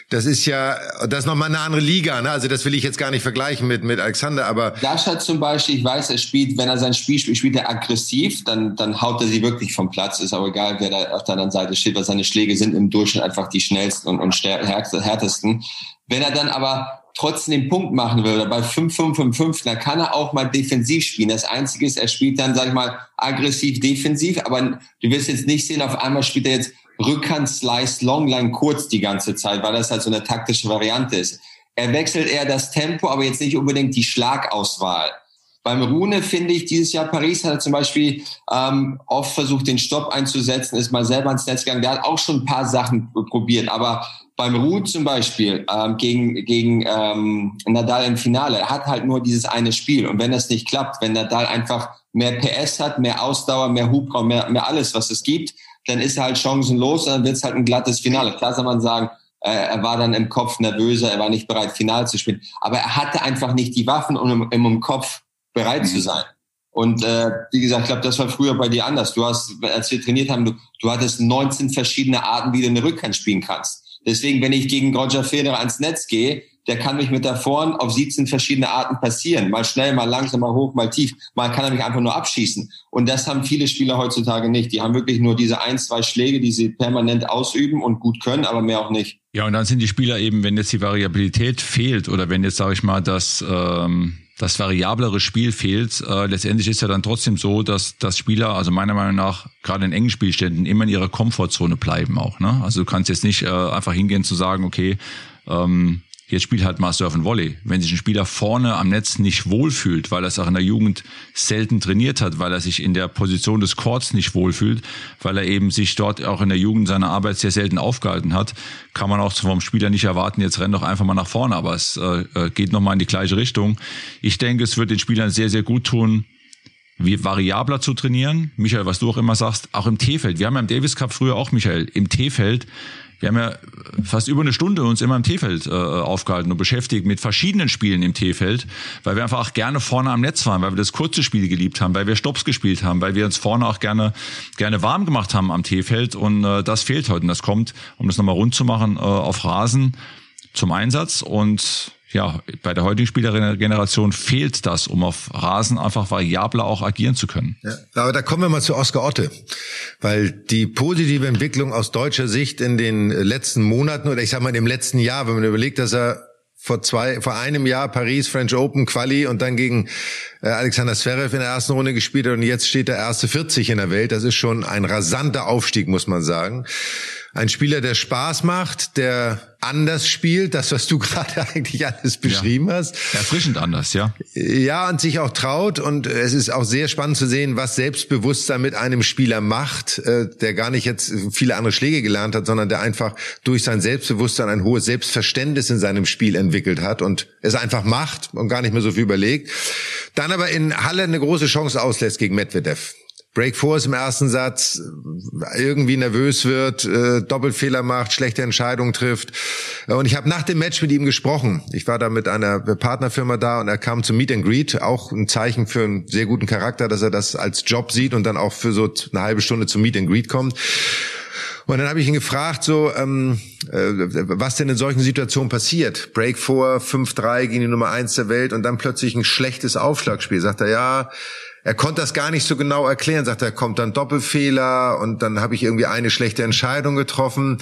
Das ist ja, das ist nochmal eine andere Liga, ne? Also das will ich jetzt gar nicht vergleichen mit, mit Alexander, aber aber Dasha zum Beispiel, ich weiß, er spielt, wenn er sein Spiel spielt, spielt er aggressiv, dann, dann haut er sie wirklich vom Platz. Ist aber egal, wer da auf der anderen Seite steht, weil seine Schläge sind im Durchschnitt einfach die schnellsten und, und härtesten. Wenn er dann aber trotzdem den Punkt machen will, oder bei 5-5-5-5, dann kann er auch mal defensiv spielen. Das Einzige ist, er spielt dann, sag ich mal, aggressiv defensiv, aber du wirst jetzt nicht sehen, auf einmal spielt er jetzt Rückhand, Slice, Longline kurz die ganze Zeit, weil das halt so eine taktische Variante ist. Er wechselt eher das Tempo, aber jetzt nicht unbedingt die Schlagauswahl. Beim Rune finde ich, dieses Jahr Paris hat er zum Beispiel ähm, oft versucht, den Stopp einzusetzen, ist mal selber ins Netz gegangen. Der hat auch schon ein paar Sachen probiert, aber beim Rune zum Beispiel ähm, gegen, gegen ähm, Nadal im Finale, hat halt nur dieses eine Spiel. Und wenn das nicht klappt, wenn Nadal einfach mehr PS hat, mehr Ausdauer, mehr Hubraum, mehr, mehr alles, was es gibt, dann ist er halt chancenlos und dann wird es halt ein glattes Finale. Klar soll man sagen, er war dann im Kopf nervöser, er war nicht bereit, final zu spielen. Aber er hatte einfach nicht die Waffen, um im, im Kopf bereit zu mhm. sein. Und äh, wie gesagt, ich glaube, das war früher bei dir anders. Du hast, als wir trainiert haben, du, du hattest 19 verschiedene Arten, wie du eine Rückhand spielen kannst. Deswegen, wenn ich gegen Roger Federer ans Netz gehe, der kann mich mit da vorn auf 17 verschiedene Arten passieren. Mal schnell, mal langsam, mal hoch, mal tief. Mal kann er mich einfach nur abschießen. Und das haben viele Spieler heutzutage nicht. Die haben wirklich nur diese ein, zwei Schläge, die sie permanent ausüben und gut können, aber mehr auch nicht. Ja, und dann sind die Spieler eben, wenn jetzt die Variabilität fehlt oder wenn jetzt, sage ich mal, das... Ähm das variablere Spiel fehlt. Äh, letztendlich ist ja dann trotzdem so, dass, dass Spieler, also meiner Meinung nach, gerade in engen Spielständen, immer in ihrer Komfortzone bleiben auch. Ne? Also du kannst jetzt nicht äh, einfach hingehen zu sagen, okay, ähm, Jetzt spielt halt mal Surf and Volley. Wenn sich ein Spieler vorne am Netz nicht wohlfühlt, weil er es auch in der Jugend selten trainiert hat, weil er sich in der Position des Courts nicht wohlfühlt, weil er eben sich dort auch in der Jugend seiner Arbeit sehr selten aufgehalten hat, kann man auch vom Spieler nicht erwarten, jetzt renn doch einfach mal nach vorne. Aber es äh, äh geht nochmal in die gleiche Richtung. Ich denke, es wird den Spielern sehr, sehr gut tun, wie variabler zu trainieren. Michael, was du auch immer sagst, auch im T-Feld. Wir haben ja im Davis Cup früher auch, Michael, im T-Feld wir haben ja fast über eine Stunde uns immer im T-Feld äh, aufgehalten und beschäftigt mit verschiedenen Spielen im T-Feld, weil wir einfach auch gerne vorne am Netz waren, weil wir das kurze Spiel geliebt haben, weil wir Stops gespielt haben, weil wir uns vorne auch gerne gerne warm gemacht haben am T-Feld. Und äh, das fehlt heute. Und das kommt, um das nochmal rund zu machen, äh, auf Rasen zum Einsatz. Und ja, bei der heutigen Spielergeneration fehlt das, um auf Rasen einfach variabler auch agieren zu können. Ja, aber da kommen wir mal zu Oskar Otte, weil die positive Entwicklung aus deutscher Sicht in den letzten Monaten oder ich sag mal im letzten Jahr, wenn man überlegt, dass er vor zwei, vor einem Jahr Paris French Open Quali und dann gegen äh, Alexander Zverev in der ersten Runde gespielt hat und jetzt steht der erste 40 in der Welt. Das ist schon ein rasanter Aufstieg, muss man sagen. Ein Spieler, der Spaß macht, der anders spielt, das, was du gerade eigentlich alles beschrieben ja. hast. Erfrischend anders, ja. Ja, und sich auch traut. Und es ist auch sehr spannend zu sehen, was Selbstbewusstsein mit einem Spieler macht, äh, der gar nicht jetzt viele andere Schläge gelernt hat, sondern der einfach durch sein Selbstbewusstsein ein hohes Selbstverständnis in seinem Spiel entwickelt hat und es einfach macht und gar nicht mehr so viel überlegt. Dann aber in Halle eine große Chance auslässt gegen Medvedev. Break Force im ersten Satz, irgendwie nervös wird, äh, Doppelfehler macht, schlechte Entscheidungen trifft. Und ich habe nach dem Match mit ihm gesprochen. Ich war da mit einer Partnerfirma da und er kam zum Meet and Greet, auch ein Zeichen für einen sehr guten Charakter, dass er das als Job sieht und dann auch für so eine halbe Stunde zum Meet and Greet kommt. Und dann habe ich ihn gefragt, so, ähm, äh, was denn in solchen Situationen passiert. Break 4, 5-3 gegen die Nummer 1 der Welt und dann plötzlich ein schlechtes Aufschlagspiel. Sagt er, ja, er konnte das gar nicht so genau erklären, sagt er, kommt dann Doppelfehler und dann habe ich irgendwie eine schlechte Entscheidung getroffen.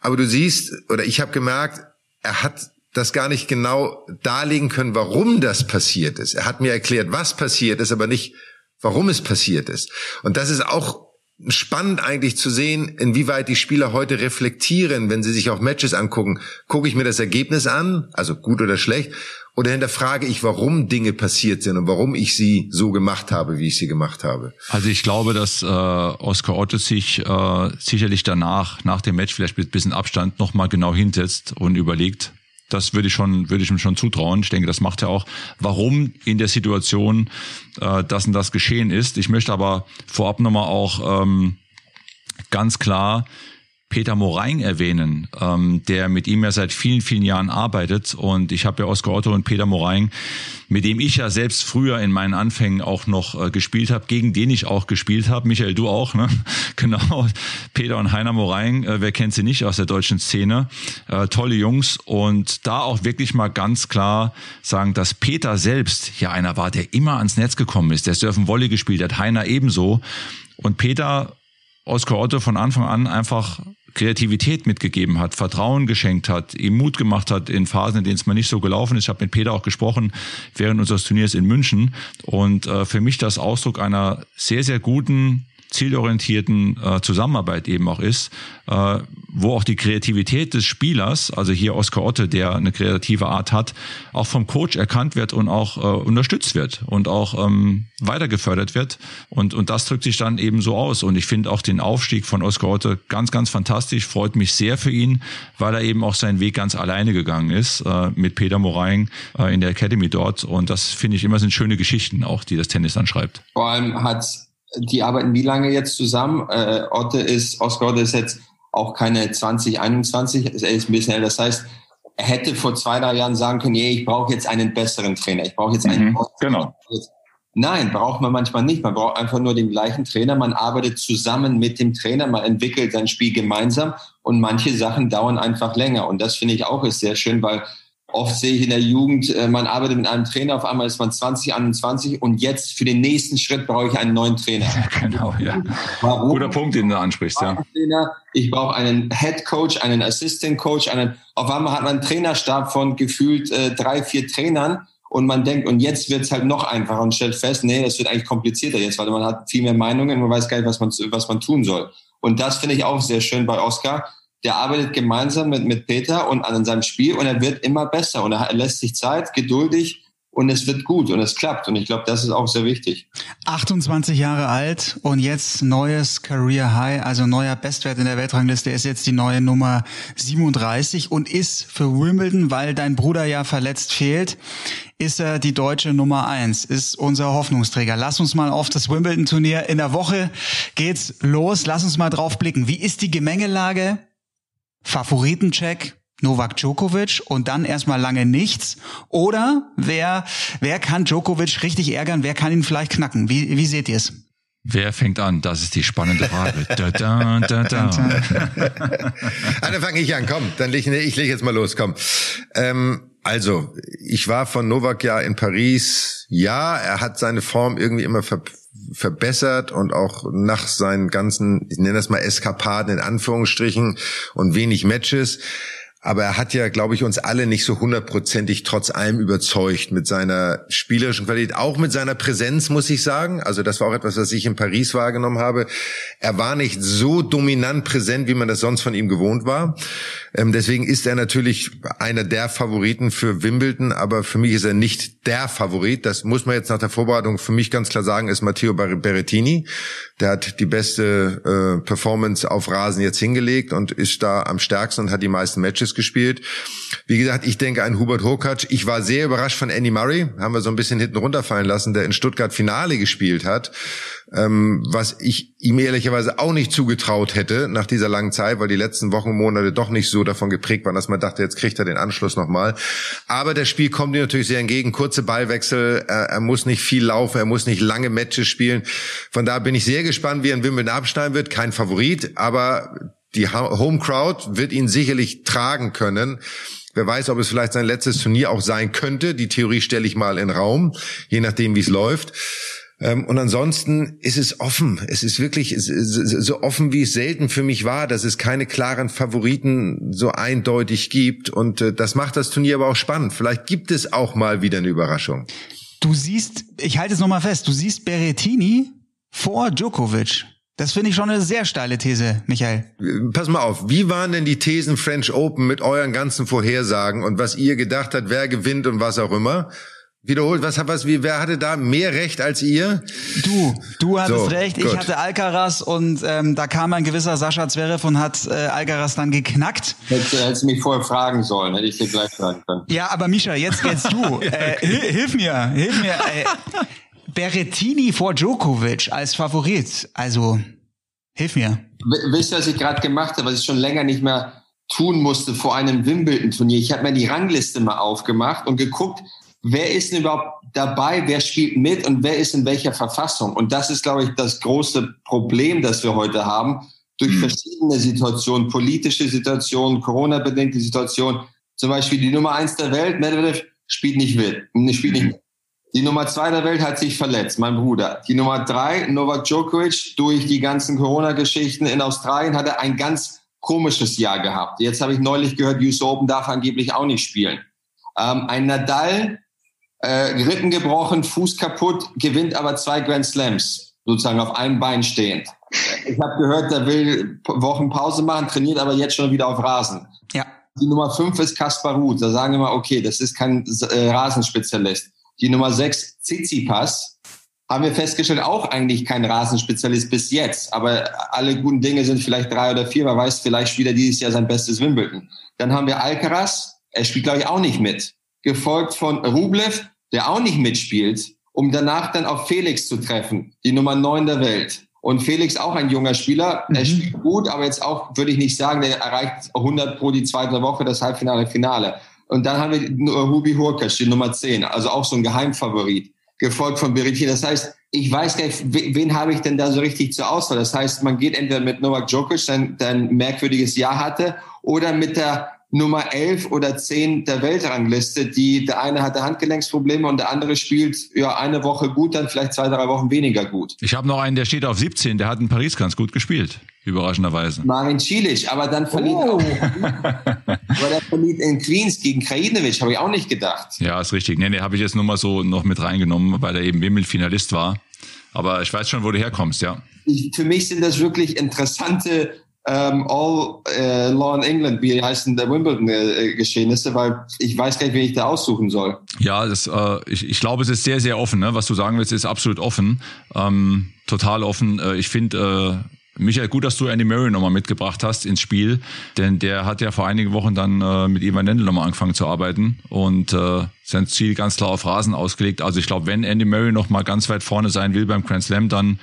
Aber du siehst, oder ich habe gemerkt, er hat das gar nicht genau darlegen können, warum das passiert ist. Er hat mir erklärt, was passiert ist, aber nicht, warum es passiert ist. Und das ist auch spannend eigentlich zu sehen, inwieweit die Spieler heute reflektieren, wenn sie sich auch Matches angucken. Gucke ich mir das Ergebnis an, also gut oder schlecht, oder hinterfrage ich, warum Dinge passiert sind und warum ich sie so gemacht habe, wie ich sie gemacht habe? Also ich glaube, dass äh, Oscar Otto sich äh, sicherlich danach, nach dem Match vielleicht mit bisschen Abstand nochmal genau hinsetzt und überlegt, das würde ich schon, würde ich ihm schon zutrauen. Ich denke, das macht er auch. Warum in der Situation äh, das und das geschehen ist. Ich möchte aber vorab nochmal auch ähm, ganz klar Peter Morein erwähnen, ähm, der mit ihm ja seit vielen, vielen Jahren arbeitet. Und ich habe ja Oskar Otto und Peter Morein, mit dem ich ja selbst früher in meinen Anfängen auch noch äh, gespielt habe, gegen den ich auch gespielt habe. Michael, du auch, ne? Genau. Peter und Heiner Morein, äh, wer kennt sie nicht aus der deutschen Szene? Äh, tolle Jungs. Und da auch wirklich mal ganz klar sagen, dass Peter selbst ja einer war, der immer ans Netz gekommen ist, der Surfen Volley gespielt hat, Heiner ebenso. Und Peter Oskar Otto von Anfang an einfach Kreativität mitgegeben hat, Vertrauen geschenkt hat, ihm Mut gemacht hat in Phasen, in denen es mal nicht so gelaufen ist. Ich habe mit Peter auch gesprochen während unseres Turniers in München und äh, für mich das Ausdruck einer sehr, sehr guten zielorientierten äh, Zusammenarbeit eben auch ist, äh, wo auch die Kreativität des Spielers, also hier Oskar Otte, der eine kreative Art hat, auch vom Coach erkannt wird und auch äh, unterstützt wird und auch ähm, weiter gefördert wird. Und, und das drückt sich dann eben so aus. Und ich finde auch den Aufstieg von Oskar Otte ganz, ganz fantastisch, freut mich sehr für ihn, weil er eben auch seinen Weg ganz alleine gegangen ist äh, mit Peter Moraing äh, in der Academy dort. Und das finde ich immer sind schöne Geschichten auch, die das Tennis dann schreibt. Vor allem hat die arbeiten wie lange jetzt zusammen? Äh, Otte ist, Oskar Otte ist jetzt auch keine 20, 21, er ist ein bisschen älter. Das heißt, er hätte vor zwei, drei Jahren sagen können, nee, ich brauche jetzt einen besseren Trainer. Ich brauche jetzt einen. Mhm, genau. Nein, braucht man manchmal nicht. Man braucht einfach nur den gleichen Trainer. Man arbeitet zusammen mit dem Trainer. Man entwickelt sein Spiel gemeinsam. Und manche Sachen dauern einfach länger. Und das finde ich auch ist sehr schön, weil Oft sehe ich in der Jugend, äh, man arbeitet mit einem Trainer, auf einmal ist man 20, 21 und jetzt für den nächsten Schritt brauche ich einen neuen Trainer. genau, ja. Warum? Guter Punkt, den du ansprichst, ja. Ich brauche einen Head Coach, einen Assistant Coach, einen, auf einmal hat man einen Trainerstab von gefühlt äh, drei, vier Trainern und man denkt, und jetzt wird es halt noch einfacher und stellt fest, nee, das wird eigentlich komplizierter jetzt, weil man hat viel mehr Meinungen, man weiß gar nicht, was man, was man tun soll. Und das finde ich auch sehr schön bei Oscar der arbeitet gemeinsam mit, mit Peter und an seinem Spiel und er wird immer besser und er lässt sich Zeit, geduldig und es wird gut und es klappt. Und ich glaube, das ist auch sehr wichtig. 28 Jahre alt und jetzt neues Career High, also neuer Bestwert in der Weltrangliste ist jetzt die neue Nummer 37 und ist für Wimbledon, weil dein Bruder ja verletzt fehlt, ist er die deutsche Nummer eins, ist unser Hoffnungsträger. Lass uns mal auf das Wimbledon-Turnier in der Woche geht's los. Lass uns mal drauf blicken. Wie ist die Gemengelage? Favoritencheck Novak Djokovic und dann erstmal lange nichts? Oder wer, wer kann Djokovic richtig ärgern? Wer kann ihn vielleicht knacken? Wie, wie seht ihr es? Wer fängt an? Das ist die spannende Frage. da, da, da, da. ah, dann fange ich an. Komm, dann leg, ich leg jetzt mal los. Komm. Ähm, also, ich war von Novak ja in Paris. Ja, er hat seine Form irgendwie immer ver verbessert und auch nach seinen ganzen, ich nenne das mal Eskapaden in Anführungsstrichen und wenig Matches, aber er hat ja, glaube ich, uns alle nicht so hundertprozentig trotz allem überzeugt mit seiner spielerischen Qualität, auch mit seiner Präsenz, muss ich sagen. Also das war auch etwas, was ich in Paris wahrgenommen habe. Er war nicht so dominant präsent, wie man das sonst von ihm gewohnt war. Ähm, deswegen ist er natürlich einer der Favoriten für Wimbledon, aber für mich ist er nicht der Favorit. Das muss man jetzt nach der Vorbereitung für mich ganz klar sagen, ist Matteo Berrettini. Der hat die beste äh, Performance auf Rasen jetzt hingelegt und ist da am stärksten und hat die meisten Matches gespielt. Wie gesagt, ich denke an Hubert Hurkacz. Ich war sehr überrascht von Andy Murray, haben wir so ein bisschen hinten runterfallen lassen, der in Stuttgart Finale gespielt hat ähm, was ich ihm ehrlicherweise auch nicht zugetraut hätte nach dieser langen Zeit, weil die letzten Wochen, Monate doch nicht so davon geprägt waren, dass man dachte, jetzt kriegt er den Anschluss nochmal. Aber das Spiel kommt ihm natürlich sehr entgegen. Kurze Ballwechsel, er, er, muss nicht viel laufen, er muss nicht lange Matches spielen. Von da bin ich sehr gespannt, wie er in Wimbledon abschneiden wird. Kein Favorit, aber die Home Crowd wird ihn sicherlich tragen können. Wer weiß, ob es vielleicht sein letztes Turnier auch sein könnte. Die Theorie stelle ich mal in Raum, je nachdem, wie es läuft. Ähm, und ansonsten ist es offen. Es ist wirklich so offen, wie es selten für mich war, dass es keine klaren Favoriten so eindeutig gibt. Und äh, das macht das Turnier aber auch spannend. Vielleicht gibt es auch mal wieder eine Überraschung. Du siehst, ich halte es nochmal fest, du siehst Berrettini vor Djokovic. Das finde ich schon eine sehr steile These, Michael. Pass mal auf, wie waren denn die Thesen French Open mit euren ganzen Vorhersagen und was ihr gedacht habt, wer gewinnt und was auch immer? Wiederholt, was, was, wie, wer hatte da mehr Recht als ihr? Du, du hattest so, recht, gut. ich hatte Alcaraz und ähm, da kam ein gewisser Sascha Zverev und hat äh, Alcaraz dann geknackt. Hättest, hättest mich vorher fragen sollen, hätte ich dir gleich sagen können. Ja, aber Mischa, jetzt jetzt du. äh, hilf mir, hilf mir. Äh, Berrettini vor Djokovic als Favorit, also hilf mir. Wisst ihr, was ich gerade gemacht habe, was ich schon länger nicht mehr tun musste vor einem Wimbledon-Turnier? Ich habe mir die Rangliste mal aufgemacht und geguckt, wer ist denn überhaupt dabei, wer spielt mit und wer ist in welcher Verfassung. Und das ist, glaube ich, das große Problem, das wir heute haben. Durch hm. verschiedene Situationen, politische Situationen, Corona-bedingte Situationen. Zum Beispiel die Nummer eins der Welt, Medvedev, spielt nicht mit. Spielt nicht mit. Die Nummer zwei der Welt hat sich verletzt, mein Bruder. Die Nummer drei, Novak Djokovic, durch die ganzen Corona-Geschichten in Australien hat er ein ganz komisches Jahr gehabt. Jetzt habe ich neulich gehört, US Open darf angeblich auch nicht spielen. Ähm, ein Nadal äh, Rippen gebrochen, Fuß kaputt, gewinnt aber zwei Grand Slams, sozusagen auf einem Bein stehend. Ich habe gehört, der will Wochen Pause machen, trainiert aber jetzt schon wieder auf Rasen. Ja. Die Nummer fünf ist Kaspar Ruth. Da sagen wir mal, okay, das ist kein äh, Rasenspezialist. Die Nummer sechs, Tsitsipas, haben wir festgestellt, auch eigentlich kein Rasenspezialist bis jetzt. Aber alle guten Dinge sind vielleicht drei oder vier. Wer weiß, vielleicht spielt er dieses Jahr sein bestes Wimbledon. Dann haben wir Alcaraz. Er spielt, glaube ich, auch nicht mit. Gefolgt von Rublev, der auch nicht mitspielt, um danach dann auf Felix zu treffen, die Nummer neun der Welt. Und Felix auch ein junger Spieler. Mhm. Er spielt gut, aber jetzt auch, würde ich nicht sagen, der erreicht 100 pro die zweite Woche, das Halbfinale, Finale. Und dann haben wir Ruby Hurkacz, die Nummer 10, also auch so ein Geheimfavorit, gefolgt von Berrettini. Das heißt, ich weiß gar nicht, wen habe ich denn da so richtig zur Auswahl? Das heißt, man geht entweder mit Novak Djokovic, der ein merkwürdiges Jahr hatte, oder mit der Nummer 11 oder 10 der Weltrangliste, die der eine hatte Handgelenksprobleme und der andere spielt ja eine Woche gut, dann vielleicht zwei, drei Wochen weniger gut. Ich habe noch einen, der steht auf 17, der hat in Paris ganz gut gespielt, überraschenderweise. Marin Cilic, aber dann verliert oh. auch. aber der verliert in Queens gegen Krajinovic, habe ich auch nicht gedacht. Ja, ist richtig. Nee, nee, habe ich jetzt nur mal so noch mit reingenommen, weil er eben Wimmel-Finalist war. Aber ich weiß schon, wo du herkommst, ja. Ich, für mich sind das wirklich interessante ähm, All äh, Law in England, wie heißen der Wimbledon-Geschehnisse, äh, weil ich weiß gar nicht, wen ich da aussuchen soll. Ja, das, äh, ich, ich glaube, es ist sehr, sehr offen. Ne? Was du sagen willst, ist absolut offen. Ähm, total offen. Äh, ich finde, äh, Michael, gut, dass du Andy Murray nochmal mitgebracht hast ins Spiel, denn der hat ja vor einigen Wochen dann äh, mit Ivan Lendl nochmal angefangen zu arbeiten und äh, sein Ziel ganz klar auf Rasen ausgelegt. Also ich glaube, wenn Andy Murray nochmal ganz weit vorne sein will beim Grand Slam, dann,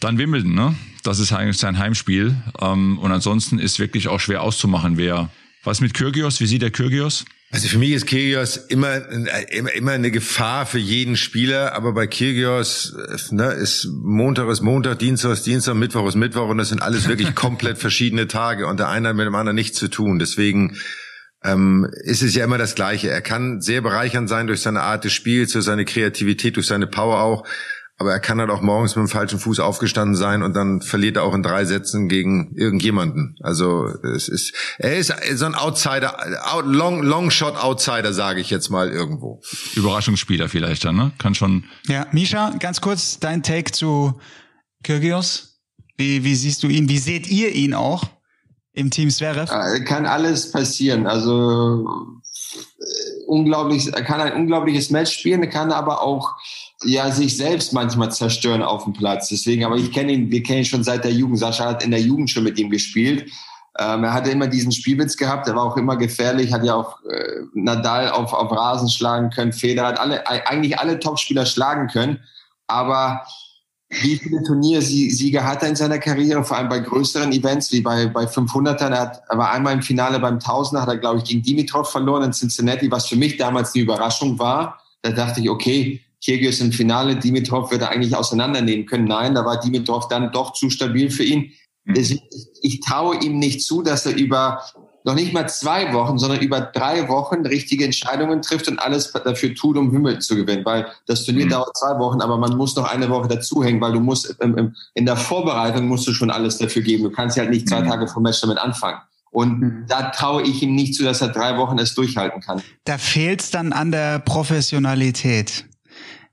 dann Wimbledon, ne? Das ist eigentlich sein Heimspiel. Ähm, und ansonsten ist wirklich auch schwer auszumachen, wer. Was mit Kyrgios? Wie sieht der Kyrgios? Also für mich ist Kyrgios immer, immer, immer eine Gefahr für jeden Spieler, aber bei Kyrgios ne, ist Montag ist Montag, Dienstag ist Dienstag, Mittwoch ist Mittwoch und das sind alles wirklich komplett verschiedene Tage und der eine hat mit dem anderen nichts zu tun. Deswegen ähm, ist es ja immer das Gleiche. Er kann sehr bereichernd sein durch seine Art des Spiels, durch seine Kreativität, durch seine Power auch. Aber er kann halt auch morgens mit dem falschen Fuß aufgestanden sein und dann verliert er auch in drei Sätzen gegen irgendjemanden. Also es ist, er ist so ein Outsider, Long, Long Shot Outsider, sage ich jetzt mal irgendwo. Überraschungsspieler vielleicht dann, ne? Kann schon. Ja, Misha, ganz kurz dein Take zu Kyrgios. Wie, wie siehst du ihn? Wie seht ihr ihn auch im Team Zverev? Kann alles passieren. Also äh, unglaublich, er kann ein unglaubliches Match spielen, kann aber auch ja sich selbst manchmal zerstören auf dem Platz. Deswegen, aber ich kenne ihn, wir kennen ihn schon seit der Jugend. Sascha hat in der Jugend schon mit ihm gespielt. Ähm, er hatte immer diesen Spielwitz gehabt, er war auch immer gefährlich, hat ja auch äh, Nadal auf, auf Rasen schlagen können, Feder hat alle, eigentlich alle Topspieler schlagen können. Aber wie viele Turniersieger hat er in seiner Karriere, vor allem bei größeren Events wie bei, bei 500ern. Er, hat, er war einmal im Finale beim Tausender, hat er, glaube ich, gegen Dimitrov verloren in Cincinnati, was für mich damals eine Überraschung war. Da dachte ich, okay, Kyrgios im Finale, Dimitrov wird er eigentlich auseinandernehmen können. Nein, da war Dimitrov dann doch zu stabil für ihn. Mhm. Ich, ich traue ihm nicht zu, dass er über noch nicht mal zwei Wochen, sondern über drei Wochen richtige Entscheidungen trifft und alles dafür tut, um Wimbledon zu gewinnen. Weil das Turnier mhm. dauert zwei Wochen, aber man muss noch eine Woche dazuhängen, weil du musst in der Vorbereitung musst du schon alles dafür geben. Du kannst ja halt nicht zwei mhm. Tage vor Match damit anfangen. Und mhm. da traue ich ihm nicht zu, dass er drei Wochen es durchhalten kann. Da fehlt es dann an der Professionalität.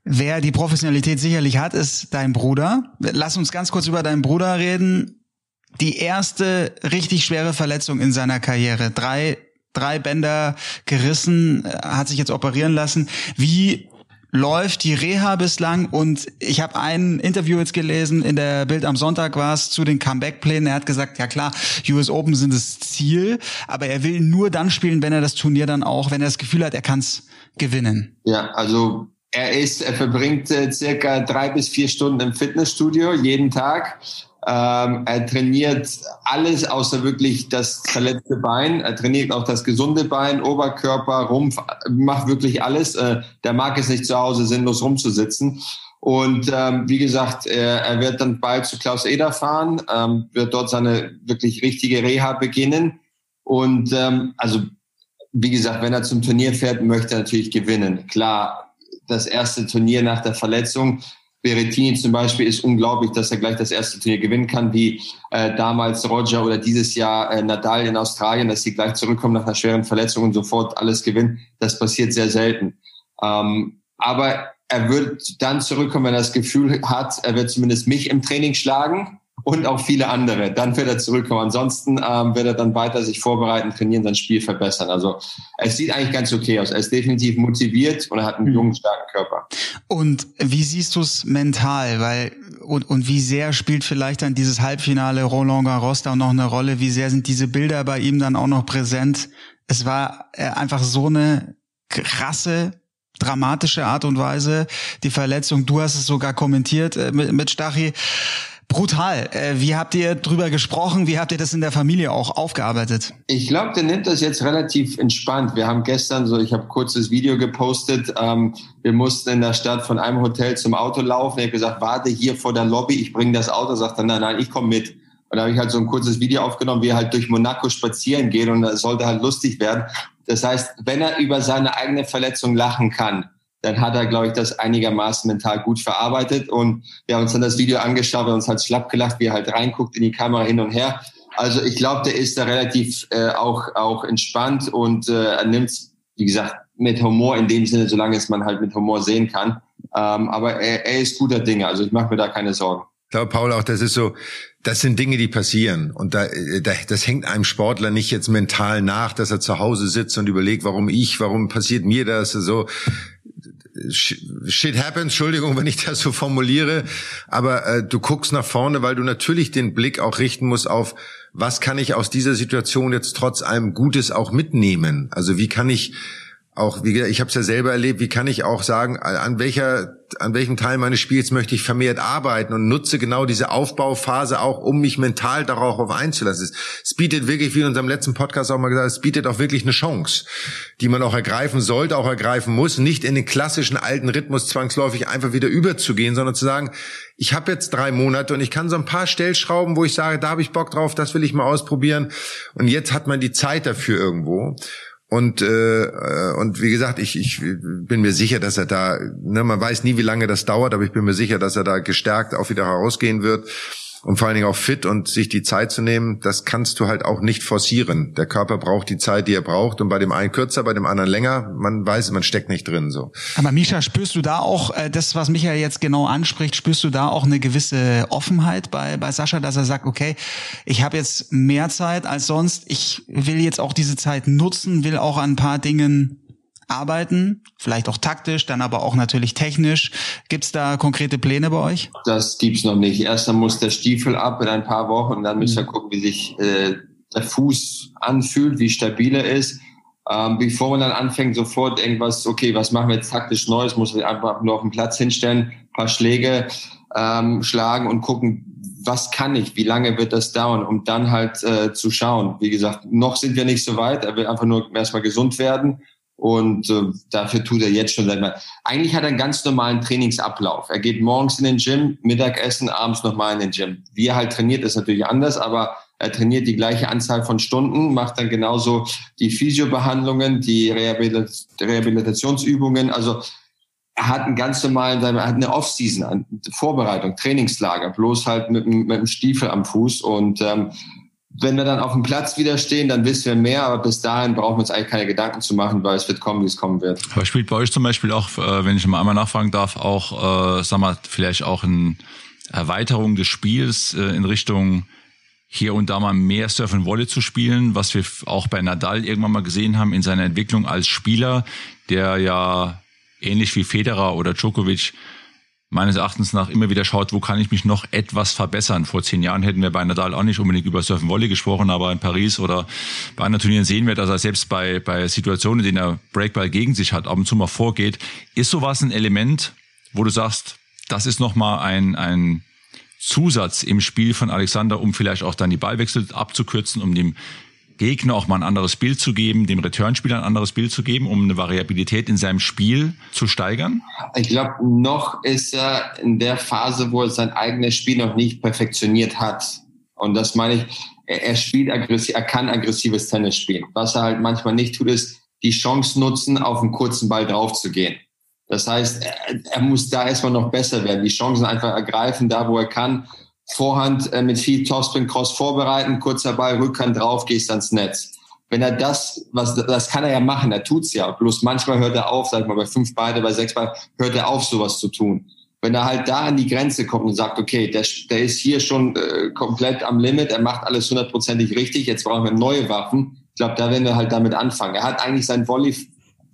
Wer die Professionalität sicherlich hat, ist dein Bruder. Lass uns ganz kurz über deinen Bruder reden. Die erste richtig schwere Verletzung in seiner Karriere. Drei, drei Bänder gerissen, äh, hat sich jetzt operieren lassen. Wie läuft die Reha bislang und ich habe ein Interview jetzt gelesen, in der Bild am Sonntag war es zu den Comeback-Plänen. Er hat gesagt, ja klar, US Open sind das Ziel, aber er will nur dann spielen, wenn er das Turnier dann auch, wenn er das Gefühl hat, er kann es gewinnen. Ja, also er ist, er verbringt äh, circa drei bis vier Stunden im Fitnessstudio jeden Tag. Ähm, er trainiert alles außer wirklich das verletzte Bein. Er trainiert auch das gesunde Bein, Oberkörper, Rumpf, macht wirklich alles. Äh, der mag es nicht zu Hause sinnlos rumzusitzen. Und ähm, wie gesagt, er, er wird dann bald zu Klaus Eder fahren, ähm, wird dort seine wirklich richtige Reha beginnen. Und ähm, also wie gesagt, wenn er zum Turnier fährt, möchte er natürlich gewinnen. Klar, das erste Turnier nach der Verletzung Berettini zum Beispiel ist unglaublich, dass er gleich das erste Turnier gewinnen kann, wie äh, damals Roger oder dieses Jahr äh, Nadal in Australien, dass sie gleich zurückkommen nach einer schweren Verletzung und sofort alles gewinnen. Das passiert sehr selten. Ähm, aber er wird dann zurückkommen, wenn er das Gefühl hat, er wird zumindest mich im Training schlagen und auch viele andere. Dann wird er zurückkommen. Ansonsten ähm, wird er dann weiter sich vorbereiten, trainieren, sein Spiel verbessern. Also es sieht eigentlich ganz okay aus. Er ist definitiv motiviert und er hat einen mhm. jungen, starken Körper. Und wie siehst du es mental? Weil und, und wie sehr spielt vielleicht dann dieses Halbfinale Roland Garros da noch eine Rolle? Wie sehr sind diese Bilder bei ihm dann auch noch präsent? Es war äh, einfach so eine krasse dramatische Art und Weise, die Verletzung. Du hast es sogar kommentiert äh, mit, mit Stachy. Brutal. Äh, wie habt ihr drüber gesprochen? Wie habt ihr das in der Familie auch aufgearbeitet? Ich glaube, der nimmt das jetzt relativ entspannt. Wir haben gestern so, ich habe kurzes Video gepostet. Ähm, wir mussten in der Stadt von einem Hotel zum Auto laufen. Er hat gesagt, warte hier vor der Lobby, ich bringe das Auto. Sagt er, nein, nein, ich komme mit. Und da habe ich halt so ein kurzes Video aufgenommen, wie er halt durch Monaco spazieren geht und das sollte halt lustig werden. Das heißt, wenn er über seine eigene Verletzung lachen kann, dann hat er, glaube ich, das einigermaßen mental gut verarbeitet. Und wir haben uns dann das Video angeschaut und uns halt schlapp gelacht, wie er halt reinguckt in die Kamera hin und her. Also ich glaube, der ist da relativ äh, auch, auch entspannt und äh, er nimmt wie gesagt, mit Humor in dem Sinne, solange es man halt mit Humor sehen kann. Ähm, aber er, er ist guter Dinge, also ich mache mir da keine Sorgen. Ich glaube, Paul, auch das ist so, das sind Dinge, die passieren. Und da, da, das hängt einem Sportler nicht jetzt mental nach, dass er zu Hause sitzt und überlegt, warum ich, warum passiert mir das? So, Shit happens, Entschuldigung, wenn ich das so formuliere, aber äh, du guckst nach vorne, weil du natürlich den Blick auch richten musst auf, was kann ich aus dieser Situation jetzt trotz allem Gutes auch mitnehmen? Also wie kann ich auch, wie gesagt, ich habe es ja selber erlebt, wie kann ich auch sagen, an welcher, an welchem Teil meines Spiels möchte ich vermehrt arbeiten und nutze genau diese Aufbauphase auch, um mich mental darauf einzulassen. Es bietet wirklich, wie in unserem letzten Podcast auch mal gesagt, es bietet auch wirklich eine Chance, die man auch ergreifen sollte, auch ergreifen muss, nicht in den klassischen alten Rhythmus zwangsläufig einfach wieder überzugehen, sondern zu sagen, ich habe jetzt drei Monate und ich kann so ein paar Stellschrauben, wo ich sage, da habe ich Bock drauf, das will ich mal ausprobieren. Und jetzt hat man die Zeit dafür irgendwo. Und, äh, und wie gesagt, ich, ich bin mir sicher, dass er da, ne, man weiß nie, wie lange das dauert, aber ich bin mir sicher, dass er da gestärkt auch wieder herausgehen wird und vor allen Dingen auch fit und sich die Zeit zu nehmen, das kannst du halt auch nicht forcieren. Der Körper braucht die Zeit, die er braucht und bei dem einen kürzer, bei dem anderen länger. Man weiß, man steckt nicht drin so. Aber Misha, spürst du da auch äh, das, was Michael jetzt genau anspricht, spürst du da auch eine gewisse Offenheit bei bei Sascha, dass er sagt, okay, ich habe jetzt mehr Zeit als sonst, ich will jetzt auch diese Zeit nutzen, will auch an ein paar Dingen arbeiten, vielleicht auch taktisch, dann aber auch natürlich technisch. Gibt es da konkrete Pläne bei euch? Das gibt's noch nicht. Erst dann muss der Stiefel ab in ein paar Wochen und dann müssen wir mhm. gucken, wie sich äh, der Fuß anfühlt, wie stabil er ist. Ähm, bevor man dann anfängt, sofort irgendwas, okay, was machen wir jetzt taktisch Neues, muss man einfach nur auf den Platz hinstellen, paar Schläge ähm, schlagen und gucken, was kann ich, wie lange wird das dauern, um dann halt äh, zu schauen. Wie gesagt, noch sind wir nicht so weit, er will einfach nur erstmal gesund werden und äh, dafür tut er jetzt schon seit mal. Eigentlich hat er einen ganz normalen Trainingsablauf. Er geht morgens in den Gym, Mittagessen, abends nochmal in den Gym. Wie er halt trainiert, ist natürlich anders, aber Er trainiert die gleiche Anzahl von Stunden, macht dann genauso die Physiobehandlungen, die Rehabilitationsübungen. Also er hat einen ganz normalen, er hat eine Offseason, Vorbereitung, Trainingslager, bloß halt mit, mit einem Stiefel am Fuß. Und ähm, wenn wir dann auf dem Platz wieder stehen, dann wissen wir mehr, aber bis dahin brauchen wir uns eigentlich keine Gedanken zu machen, weil es wird kommen, wie es kommen wird. Aber spielt bei euch zum Beispiel auch, äh, wenn ich mal einmal nachfragen darf, auch, äh, sag mal, vielleicht auch eine Erweiterung des Spiels äh, in Richtung hier und da mal mehr Surf and Volley zu spielen, was wir auch bei Nadal irgendwann mal gesehen haben in seiner Entwicklung als Spieler, der ja ähnlich wie Federer oder Djokovic meines Erachtens nach immer wieder schaut, wo kann ich mich noch etwas verbessern. Vor zehn Jahren hätten wir bei Nadal auch nicht unbedingt über Surfen Volley gesprochen, aber in Paris oder bei anderen Turnieren sehen wir, dass er selbst bei, bei Situationen, in denen er Breakball gegen sich hat, ab und zu mal vorgeht. Ist sowas ein Element, wo du sagst, das ist nochmal ein, ein Zusatz im Spiel von Alexander, um vielleicht auch dann die Ballwechsel abzukürzen, um dem Gegner auch mal ein anderes Bild zu geben, dem Returnspieler ein anderes Bild zu geben, um eine Variabilität in seinem Spiel zu steigern? Ich glaube, noch ist er in der Phase, wo er sein eigenes Spiel noch nicht perfektioniert hat. Und das meine ich, er spielt aggressiv, er kann aggressives Tennis spielen. Was er halt manchmal nicht tut, ist die Chance nutzen, auf einen kurzen Ball draufzugehen. Das heißt, er, er muss da erstmal noch besser werden, die Chancen einfach ergreifen, da wo er kann Vorhand äh, mit viel Topspin Cross vorbereiten, kurzer Ball, Rückhand drauf, gehst ans Netz. Wenn er das, was, das kann er ja machen, er tut's ja. Bloß manchmal hört er auf, sag ich mal, bei fünf Beide, bei sechs Beide, hört er auf, sowas zu tun. Wenn er halt da an die Grenze kommt und sagt, okay, der, der ist hier schon äh, komplett am Limit, er macht alles hundertprozentig richtig, jetzt brauchen wir neue Waffen. Ich glaube, da werden wir halt damit anfangen. Er hat eigentlich sein Volley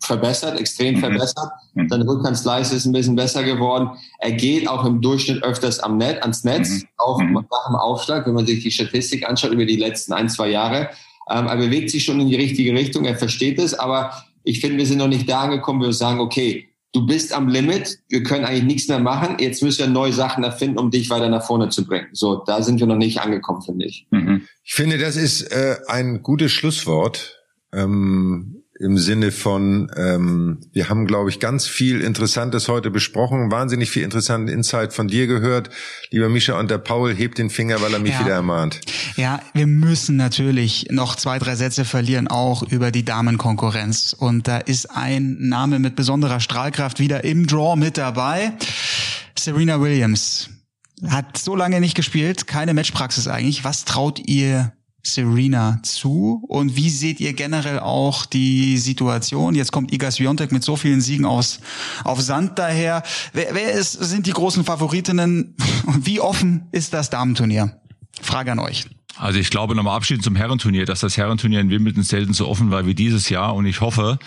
verbessert, extrem mhm. verbessert. Mhm. Seine Rückhandsleiste ist ein bisschen besser geworden. Er geht auch im Durchschnitt öfters am Net, ans Netz, mhm. auch mhm. nach dem Aufschlag, wenn man sich die Statistik anschaut über die letzten ein, zwei Jahre. Ähm, er bewegt sich schon in die richtige Richtung, er versteht es, aber ich finde, wir sind noch nicht da angekommen, wo wir sagen, okay, du bist am Limit, wir können eigentlich nichts mehr machen, jetzt müssen wir neue Sachen erfinden, um dich weiter nach vorne zu bringen. So, da sind wir noch nicht angekommen, finde ich. Mhm. Ich finde, das ist äh, ein gutes Schlusswort. Ähm, im Sinne von, ähm, wir haben, glaube ich, ganz viel Interessantes heute besprochen, wahnsinnig viel interessanten Insight von dir gehört. Lieber Mischa und der Paul hebt den Finger, weil er mich ja. wieder ermahnt. Ja, wir müssen natürlich noch zwei, drei Sätze verlieren, auch über die Damenkonkurrenz. Und da ist ein Name mit besonderer Strahlkraft wieder im Draw mit dabei. Serena Williams hat so lange nicht gespielt, keine Matchpraxis eigentlich. Was traut ihr Serena zu? Und wie seht ihr generell auch die Situation? Jetzt kommt Iga Swiatek mit so vielen Siegen aus, auf Sand daher. Wer, wer ist, sind die großen Favoritinnen? Wie offen ist das Damenturnier? Frage an euch. Also ich glaube nochmal abschließend zum Herrenturnier, dass das Herrenturnier in Wimbledon selten so offen war wie dieses Jahr und ich hoffe,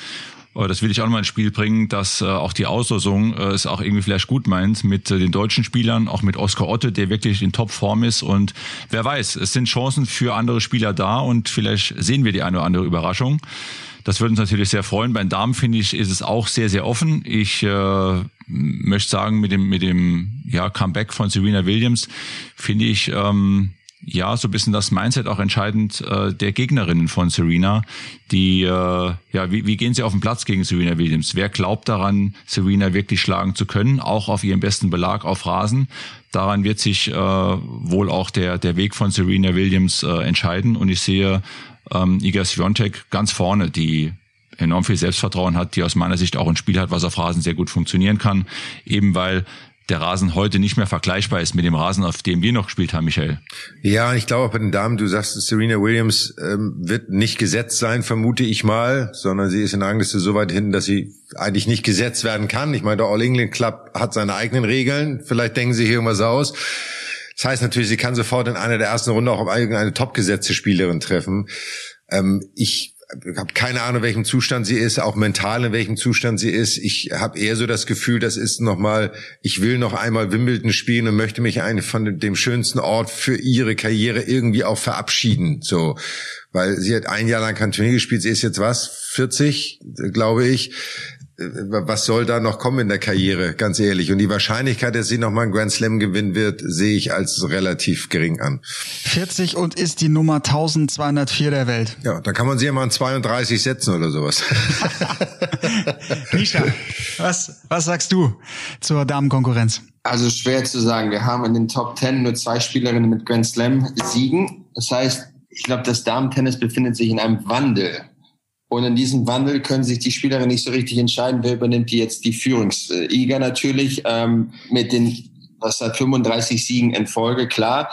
das will ich auch noch mal ins Spiel bringen, dass äh, auch die Auslosung äh, es auch irgendwie vielleicht gut meint mit äh, den deutschen Spielern, auch mit Oskar Otte, der wirklich in Topform ist. Und wer weiß, es sind Chancen für andere Spieler da und vielleicht sehen wir die eine oder andere Überraschung. Das würde uns natürlich sehr freuen. Beim Damen finde ich, ist es auch sehr, sehr offen. Ich äh, möchte sagen, mit dem, mit dem ja, Comeback von Serena Williams finde ich, ähm, ja, so ein bisschen das Mindset auch entscheidend äh, der Gegnerinnen von Serena, die, äh, ja, wie, wie gehen sie auf den Platz gegen Serena Williams? Wer glaubt daran, Serena wirklich schlagen zu können, auch auf ihrem besten Belag auf Rasen? Daran wird sich äh, wohl auch der, der Weg von Serena Williams äh, entscheiden und ich sehe ähm, Iga Swiatek ganz vorne, die enorm viel Selbstvertrauen hat, die aus meiner Sicht auch ein Spiel hat, was auf Rasen sehr gut funktionieren kann, eben weil der Rasen heute nicht mehr vergleichbar ist mit dem Rasen, auf dem wir noch gespielt haben, Michael. Ja, ich glaube auch bei den Damen, du sagst, Serena Williams ähm, wird nicht gesetzt sein, vermute ich mal, sondern sie ist in Rangliste so weit hin, dass sie eigentlich nicht gesetzt werden kann. Ich meine, der All England Club hat seine eigenen Regeln. Vielleicht denken sie hier irgendwas aus. Das heißt natürlich, sie kann sofort in einer der ersten Runde auch auf irgendeine topgesetzte Spielerin treffen. Ähm, ich habe keine Ahnung, in welchem Zustand sie ist, auch mental in welchem Zustand sie ist. Ich habe eher so das Gefühl, das ist nochmal, ich will noch einmal Wimbledon spielen und möchte mich eine von dem schönsten Ort für ihre Karriere irgendwie auch verabschieden. So, weil sie hat ein Jahr lang kein Turnier gespielt. Sie ist jetzt was 40, glaube ich was soll da noch kommen in der Karriere, ganz ehrlich. Und die Wahrscheinlichkeit, dass sie nochmal einen Grand Slam gewinnen wird, sehe ich als relativ gering an. 40 und ist die Nummer 1204 der Welt. Ja, da kann man sie ja mal an 32 setzen oder sowas. Misha, was, was sagst du zur Damenkonkurrenz? Also schwer zu sagen. Wir haben in den Top 10 nur zwei Spielerinnen mit Grand Slam Siegen. Das heißt, ich glaube, das Damen-Tennis befindet sich in einem Wandel. Und in diesem Wandel können sich die Spielerinnen nicht so richtig entscheiden, wer übernimmt die jetzt die Führungsliga natürlich ähm, mit den was hat 35 Siegen in Folge, klar,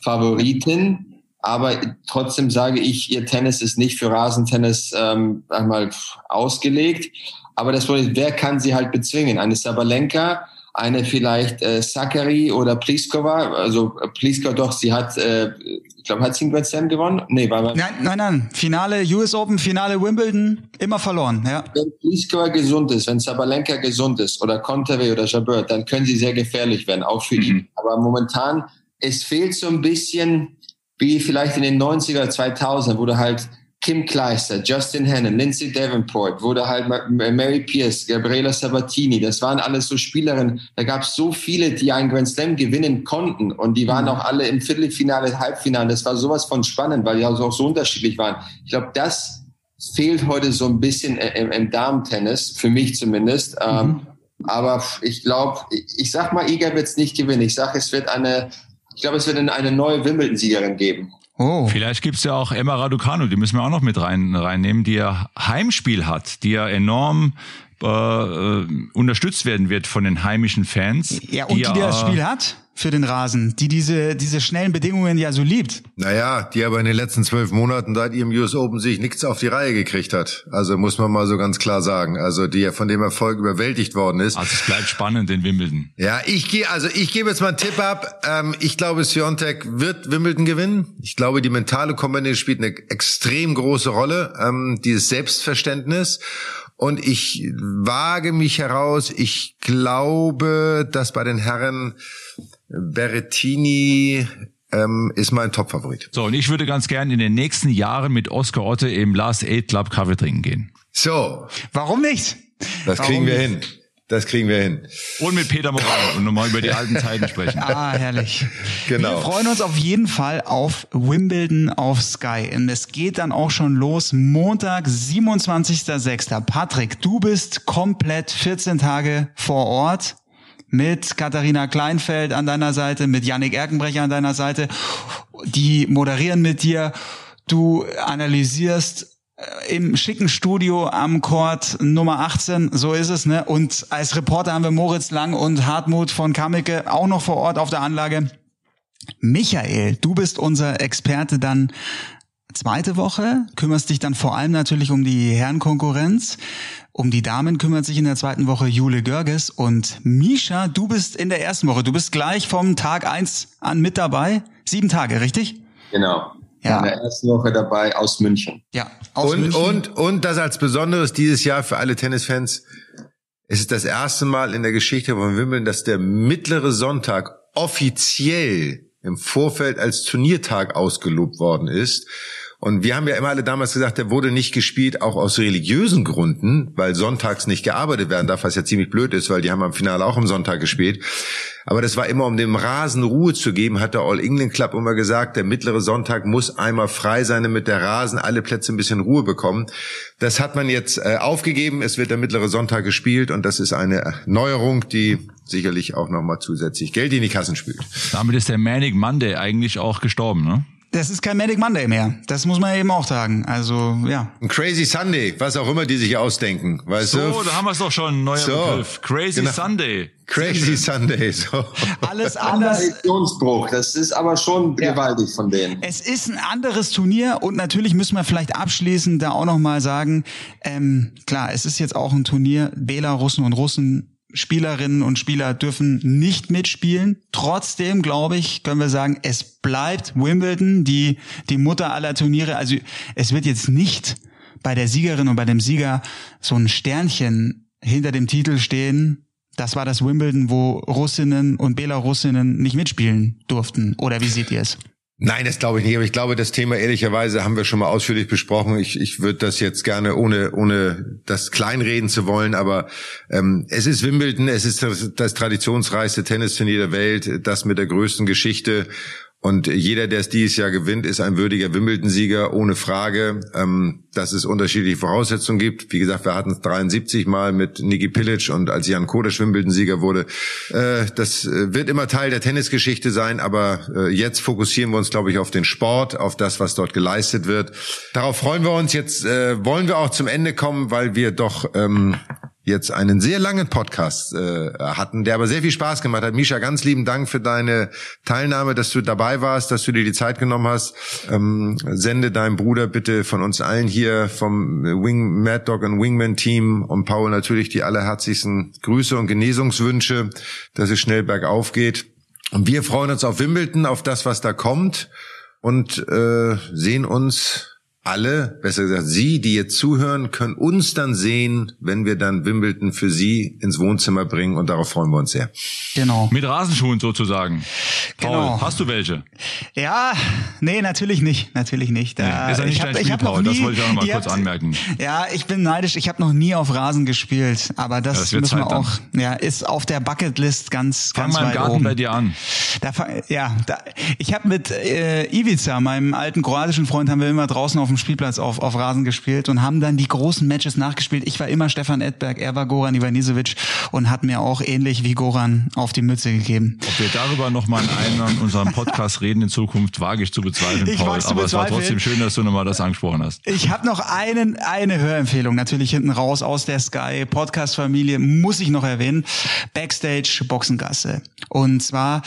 Favoritin. Aber trotzdem sage ich, ihr Tennis ist nicht für Rasentennis ähm, einmal ausgelegt. Aber das Problem wer kann sie halt bezwingen? Eine Sabalenka, eine vielleicht äh, Sakari oder Pliskova. Also äh, Pliskova doch, sie hat, äh, ich glaube, hat sie einen Grand Slam gewonnen? Nee, war Nein, nein, nein. Finale US Open, Finale Wimbledon, immer verloren, ja. Wenn Pliskova gesund ist, wenn Sabalenka gesund ist oder Kontave oder Jabeur, dann können sie sehr gefährlich werden, auch für mhm. ihn. Aber momentan, es fehlt so ein bisschen, wie vielleicht in den 90er, 2000, wo du halt Kim Kleister, Justin Hannon, Lindsay Davenport, wurde halt Mary Pierce, Gabriela Sabatini, das waren alles so Spielerinnen. Da gab es so viele, die einen Grand Slam gewinnen konnten und die waren mhm. auch alle im Viertelfinale, Halbfinale. Das war sowas von spannend, weil die also auch so unterschiedlich waren. Ich glaube, das fehlt heute so ein bisschen im, im Damen-Tennis, für mich zumindest. Ähm, mhm. aber ich glaube, ich sag mal, Iga wird es nicht gewinnen. Ich sage, es wird eine, ich glaube, es wird eine neue Wimbledon-Siegerin geben. Oh. Vielleicht gibt's ja auch Emma Raducanu, die müssen wir auch noch mit rein, reinnehmen, die ja Heimspiel hat, die ja enorm äh, äh unterstützt werden wird von den heimischen Fans. Ja, und die, die das Spiel hat für den Rasen, die diese, diese schnellen Bedingungen ja so liebt. Naja, die aber in den letzten zwölf Monaten seit ihrem US Open sich nichts auf die Reihe gekriegt hat. Also muss man mal so ganz klar sagen. Also die ja von dem Erfolg überwältigt worden ist. Also es bleibt spannend in Wimbledon. Ja, ich gehe, also ich gebe jetzt mal einen Tipp ab. Ähm, ich glaube, Siontek wird Wimbledon gewinnen. Ich glaube, die mentale Komponente spielt eine extrem große Rolle. Ähm, dieses Selbstverständnis. Und ich wage mich heraus, ich glaube, dass bei den Herren Berrettini ähm, ist mein Top-Favorit. So, und ich würde ganz gern in den nächsten Jahren mit Oscar Otte im Last Eight Club Kaffee trinken gehen. So. Warum nicht? Das Warum kriegen wir nicht? hin. Das kriegen wir hin. Und mit Peter Moral und nochmal über die alten Zeiten sprechen. Ah, herrlich. Genau. Wir freuen uns auf jeden Fall auf Wimbledon auf Sky. Und es geht dann auch schon los. Montag, 27.06. Patrick, du bist komplett 14 Tage vor Ort mit Katharina Kleinfeld an deiner Seite, mit Yannick Erkenbrecher an deiner Seite. Die moderieren mit dir. Du analysierst äh, im schicken Studio am Court Nummer 18, so ist es, ne? Und als Reporter haben wir Moritz Lang und Hartmut von Kameke auch noch vor Ort auf der Anlage. Michael, du bist unser Experte dann zweite Woche, kümmerst dich dann vor allem natürlich um die Herrenkonkurrenz. Um die Damen kümmert sich in der zweiten Woche Jule Görges und Misha, du bist in der ersten Woche. Du bist gleich vom Tag eins an mit dabei. Sieben Tage, richtig? Genau. Ja. In der ersten Woche dabei aus München. Ja. Aus und, München. und, und das als Besonderes dieses Jahr für alle Tennisfans. Es ist das erste Mal in der Geschichte von Wimbledon, dass der mittlere Sonntag offiziell im Vorfeld als Turniertag ausgelobt worden ist. Und wir haben ja immer alle damals gesagt, der wurde nicht gespielt, auch aus religiösen Gründen, weil sonntags nicht gearbeitet werden darf, was ja ziemlich blöd ist, weil die haben am Finale auch am Sonntag gespielt. Aber das war immer, um dem Rasen Ruhe zu geben, hat der All England Club immer gesagt, der mittlere Sonntag muss einmal frei sein, damit der Rasen alle Plätze ein bisschen Ruhe bekommen. Das hat man jetzt äh, aufgegeben. Es wird der mittlere Sonntag gespielt und das ist eine Neuerung, die sicherlich auch nochmal zusätzlich Geld in die Kassen spült. Damit ist der Manic Monday eigentlich auch gestorben, ne? Das ist kein Manic Monday mehr. Das muss man eben auch sagen. Also, ja. Ein Crazy Sunday, was auch immer die sich ausdenken, weißt so, du? So, da haben wir es doch schon, neuer so, Begriff. Crazy genau. Sunday. Crazy Sunday, so. Alles anders. Traditionsbruch, das ist aber schon ja. gewaltig von denen. Es ist ein anderes Turnier und natürlich müssen wir vielleicht abschließend da auch nochmal sagen, ähm, klar, es ist jetzt auch ein Turnier, Belarussen und Russen Spielerinnen und Spieler dürfen nicht mitspielen. Trotzdem, glaube ich, können wir sagen, es bleibt Wimbledon, die, die Mutter aller Turniere. Also es wird jetzt nicht bei der Siegerin und bei dem Sieger so ein Sternchen hinter dem Titel stehen. Das war das Wimbledon, wo Russinnen und Belarusinnen nicht mitspielen durften. Oder wie seht ihr es? Nein, das glaube ich nicht. Aber ich glaube, das Thema ehrlicherweise haben wir schon mal ausführlich besprochen. Ich, ich würde das jetzt gerne, ohne, ohne das kleinreden zu wollen, aber ähm, es ist Wimbledon, es ist das, das traditionsreichste Tennisturnier der Welt, das mit der größten Geschichte. Und jeder, der es dieses Jahr gewinnt, ist ein würdiger Wimbledon-Sieger, ohne Frage. Ähm, dass es unterschiedliche Voraussetzungen gibt. Wie gesagt, wir hatten es 73 Mal mit Niki Pilic und als Jan Kodesch Wimbledon-Sieger wurde. Äh, das äh, wird immer Teil der Tennisgeschichte sein, aber äh, jetzt fokussieren wir uns, glaube ich, auf den Sport, auf das, was dort geleistet wird. Darauf freuen wir uns. Jetzt äh, wollen wir auch zum Ende kommen, weil wir doch ähm, jetzt einen sehr langen Podcast äh, hatten, der aber sehr viel Spaß gemacht hat. Misha, ganz lieben Dank für deine Teilnahme, dass du dabei warst, dass du dir die Zeit genommen hast. Ähm, sende deinem Bruder bitte von uns allen hier vom Wing Mad Dog und Wingman Team und Paul natürlich die allerherzlichsten Grüße und Genesungswünsche, dass es schnell bergauf geht. Und wir freuen uns auf Wimbledon, auf das, was da kommt und äh, sehen uns alle, besser gesagt Sie, die jetzt zuhören, können uns dann sehen, wenn wir dann Wimbledon für Sie ins Wohnzimmer bringen und darauf freuen wir uns sehr. Genau. Mit Rasenschuhen sozusagen. Paul, genau. hast du welche? Ja, nee, natürlich nicht, natürlich nicht. Nee, ist ja nicht dein hab, Spiel, Paul, nie, das wollte ich auch noch mal kurz habt, anmerken. Ja, ich bin neidisch, ich habe noch nie auf Rasen gespielt, aber das, das müssen wir auch, ja, ist auf der Bucketlist ganz, Fang ganz mal im Garten oben. bei dir an. Da, ja, da, ich habe mit äh, Ivica, meinem alten kroatischen Freund, haben wir immer draußen auf dem Spielplatz auf, auf Rasen gespielt und haben dann die großen Matches nachgespielt. Ich war immer Stefan Edberg, er war Goran Ivanisevic und hat mir auch ähnlich wie Goran auf die Mütze gegeben. Ob wir darüber nochmal in einem unserem Podcast reden in Zukunft, wage ich zu bezweifeln, ich Paul. Aber es war trotzdem schön, dass du nochmal das angesprochen hast. Ich habe noch einen, eine Hörempfehlung, natürlich hinten raus aus der Sky Podcast-Familie, muss ich noch erwähnen. Backstage Boxengasse. Und zwar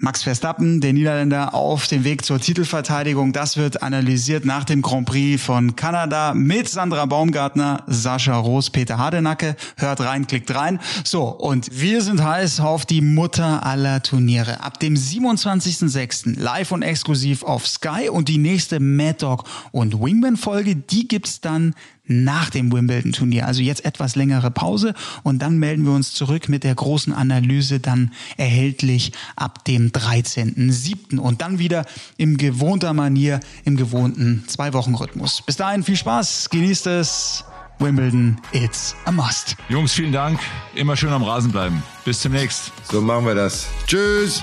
Max Verstappen, der Niederländer, auf dem Weg zur Titelverteidigung. Das wird analysiert nach dem Grand Prix von Kanada mit Sandra Baumgartner, Sascha Roos, Peter Hardenacke. Hört rein, klickt rein. So, und wir sind heiß auf die Mutter aller Turniere. Ab dem 27.06. live und exklusiv auf Sky und die nächste Mad Dog und Wingman Folge, die gibt's dann nach dem Wimbledon-Turnier. Also jetzt etwas längere Pause und dann melden wir uns zurück mit der großen Analyse, dann erhältlich ab dem 13.07. und dann wieder im gewohnter Manier, im gewohnten Zwei-Wochen-Rhythmus. Bis dahin viel Spaß, genießt es. Wimbledon, it's a must. Jungs, vielen Dank. Immer schön am Rasen bleiben. Bis demnächst. So machen wir das. Tschüss.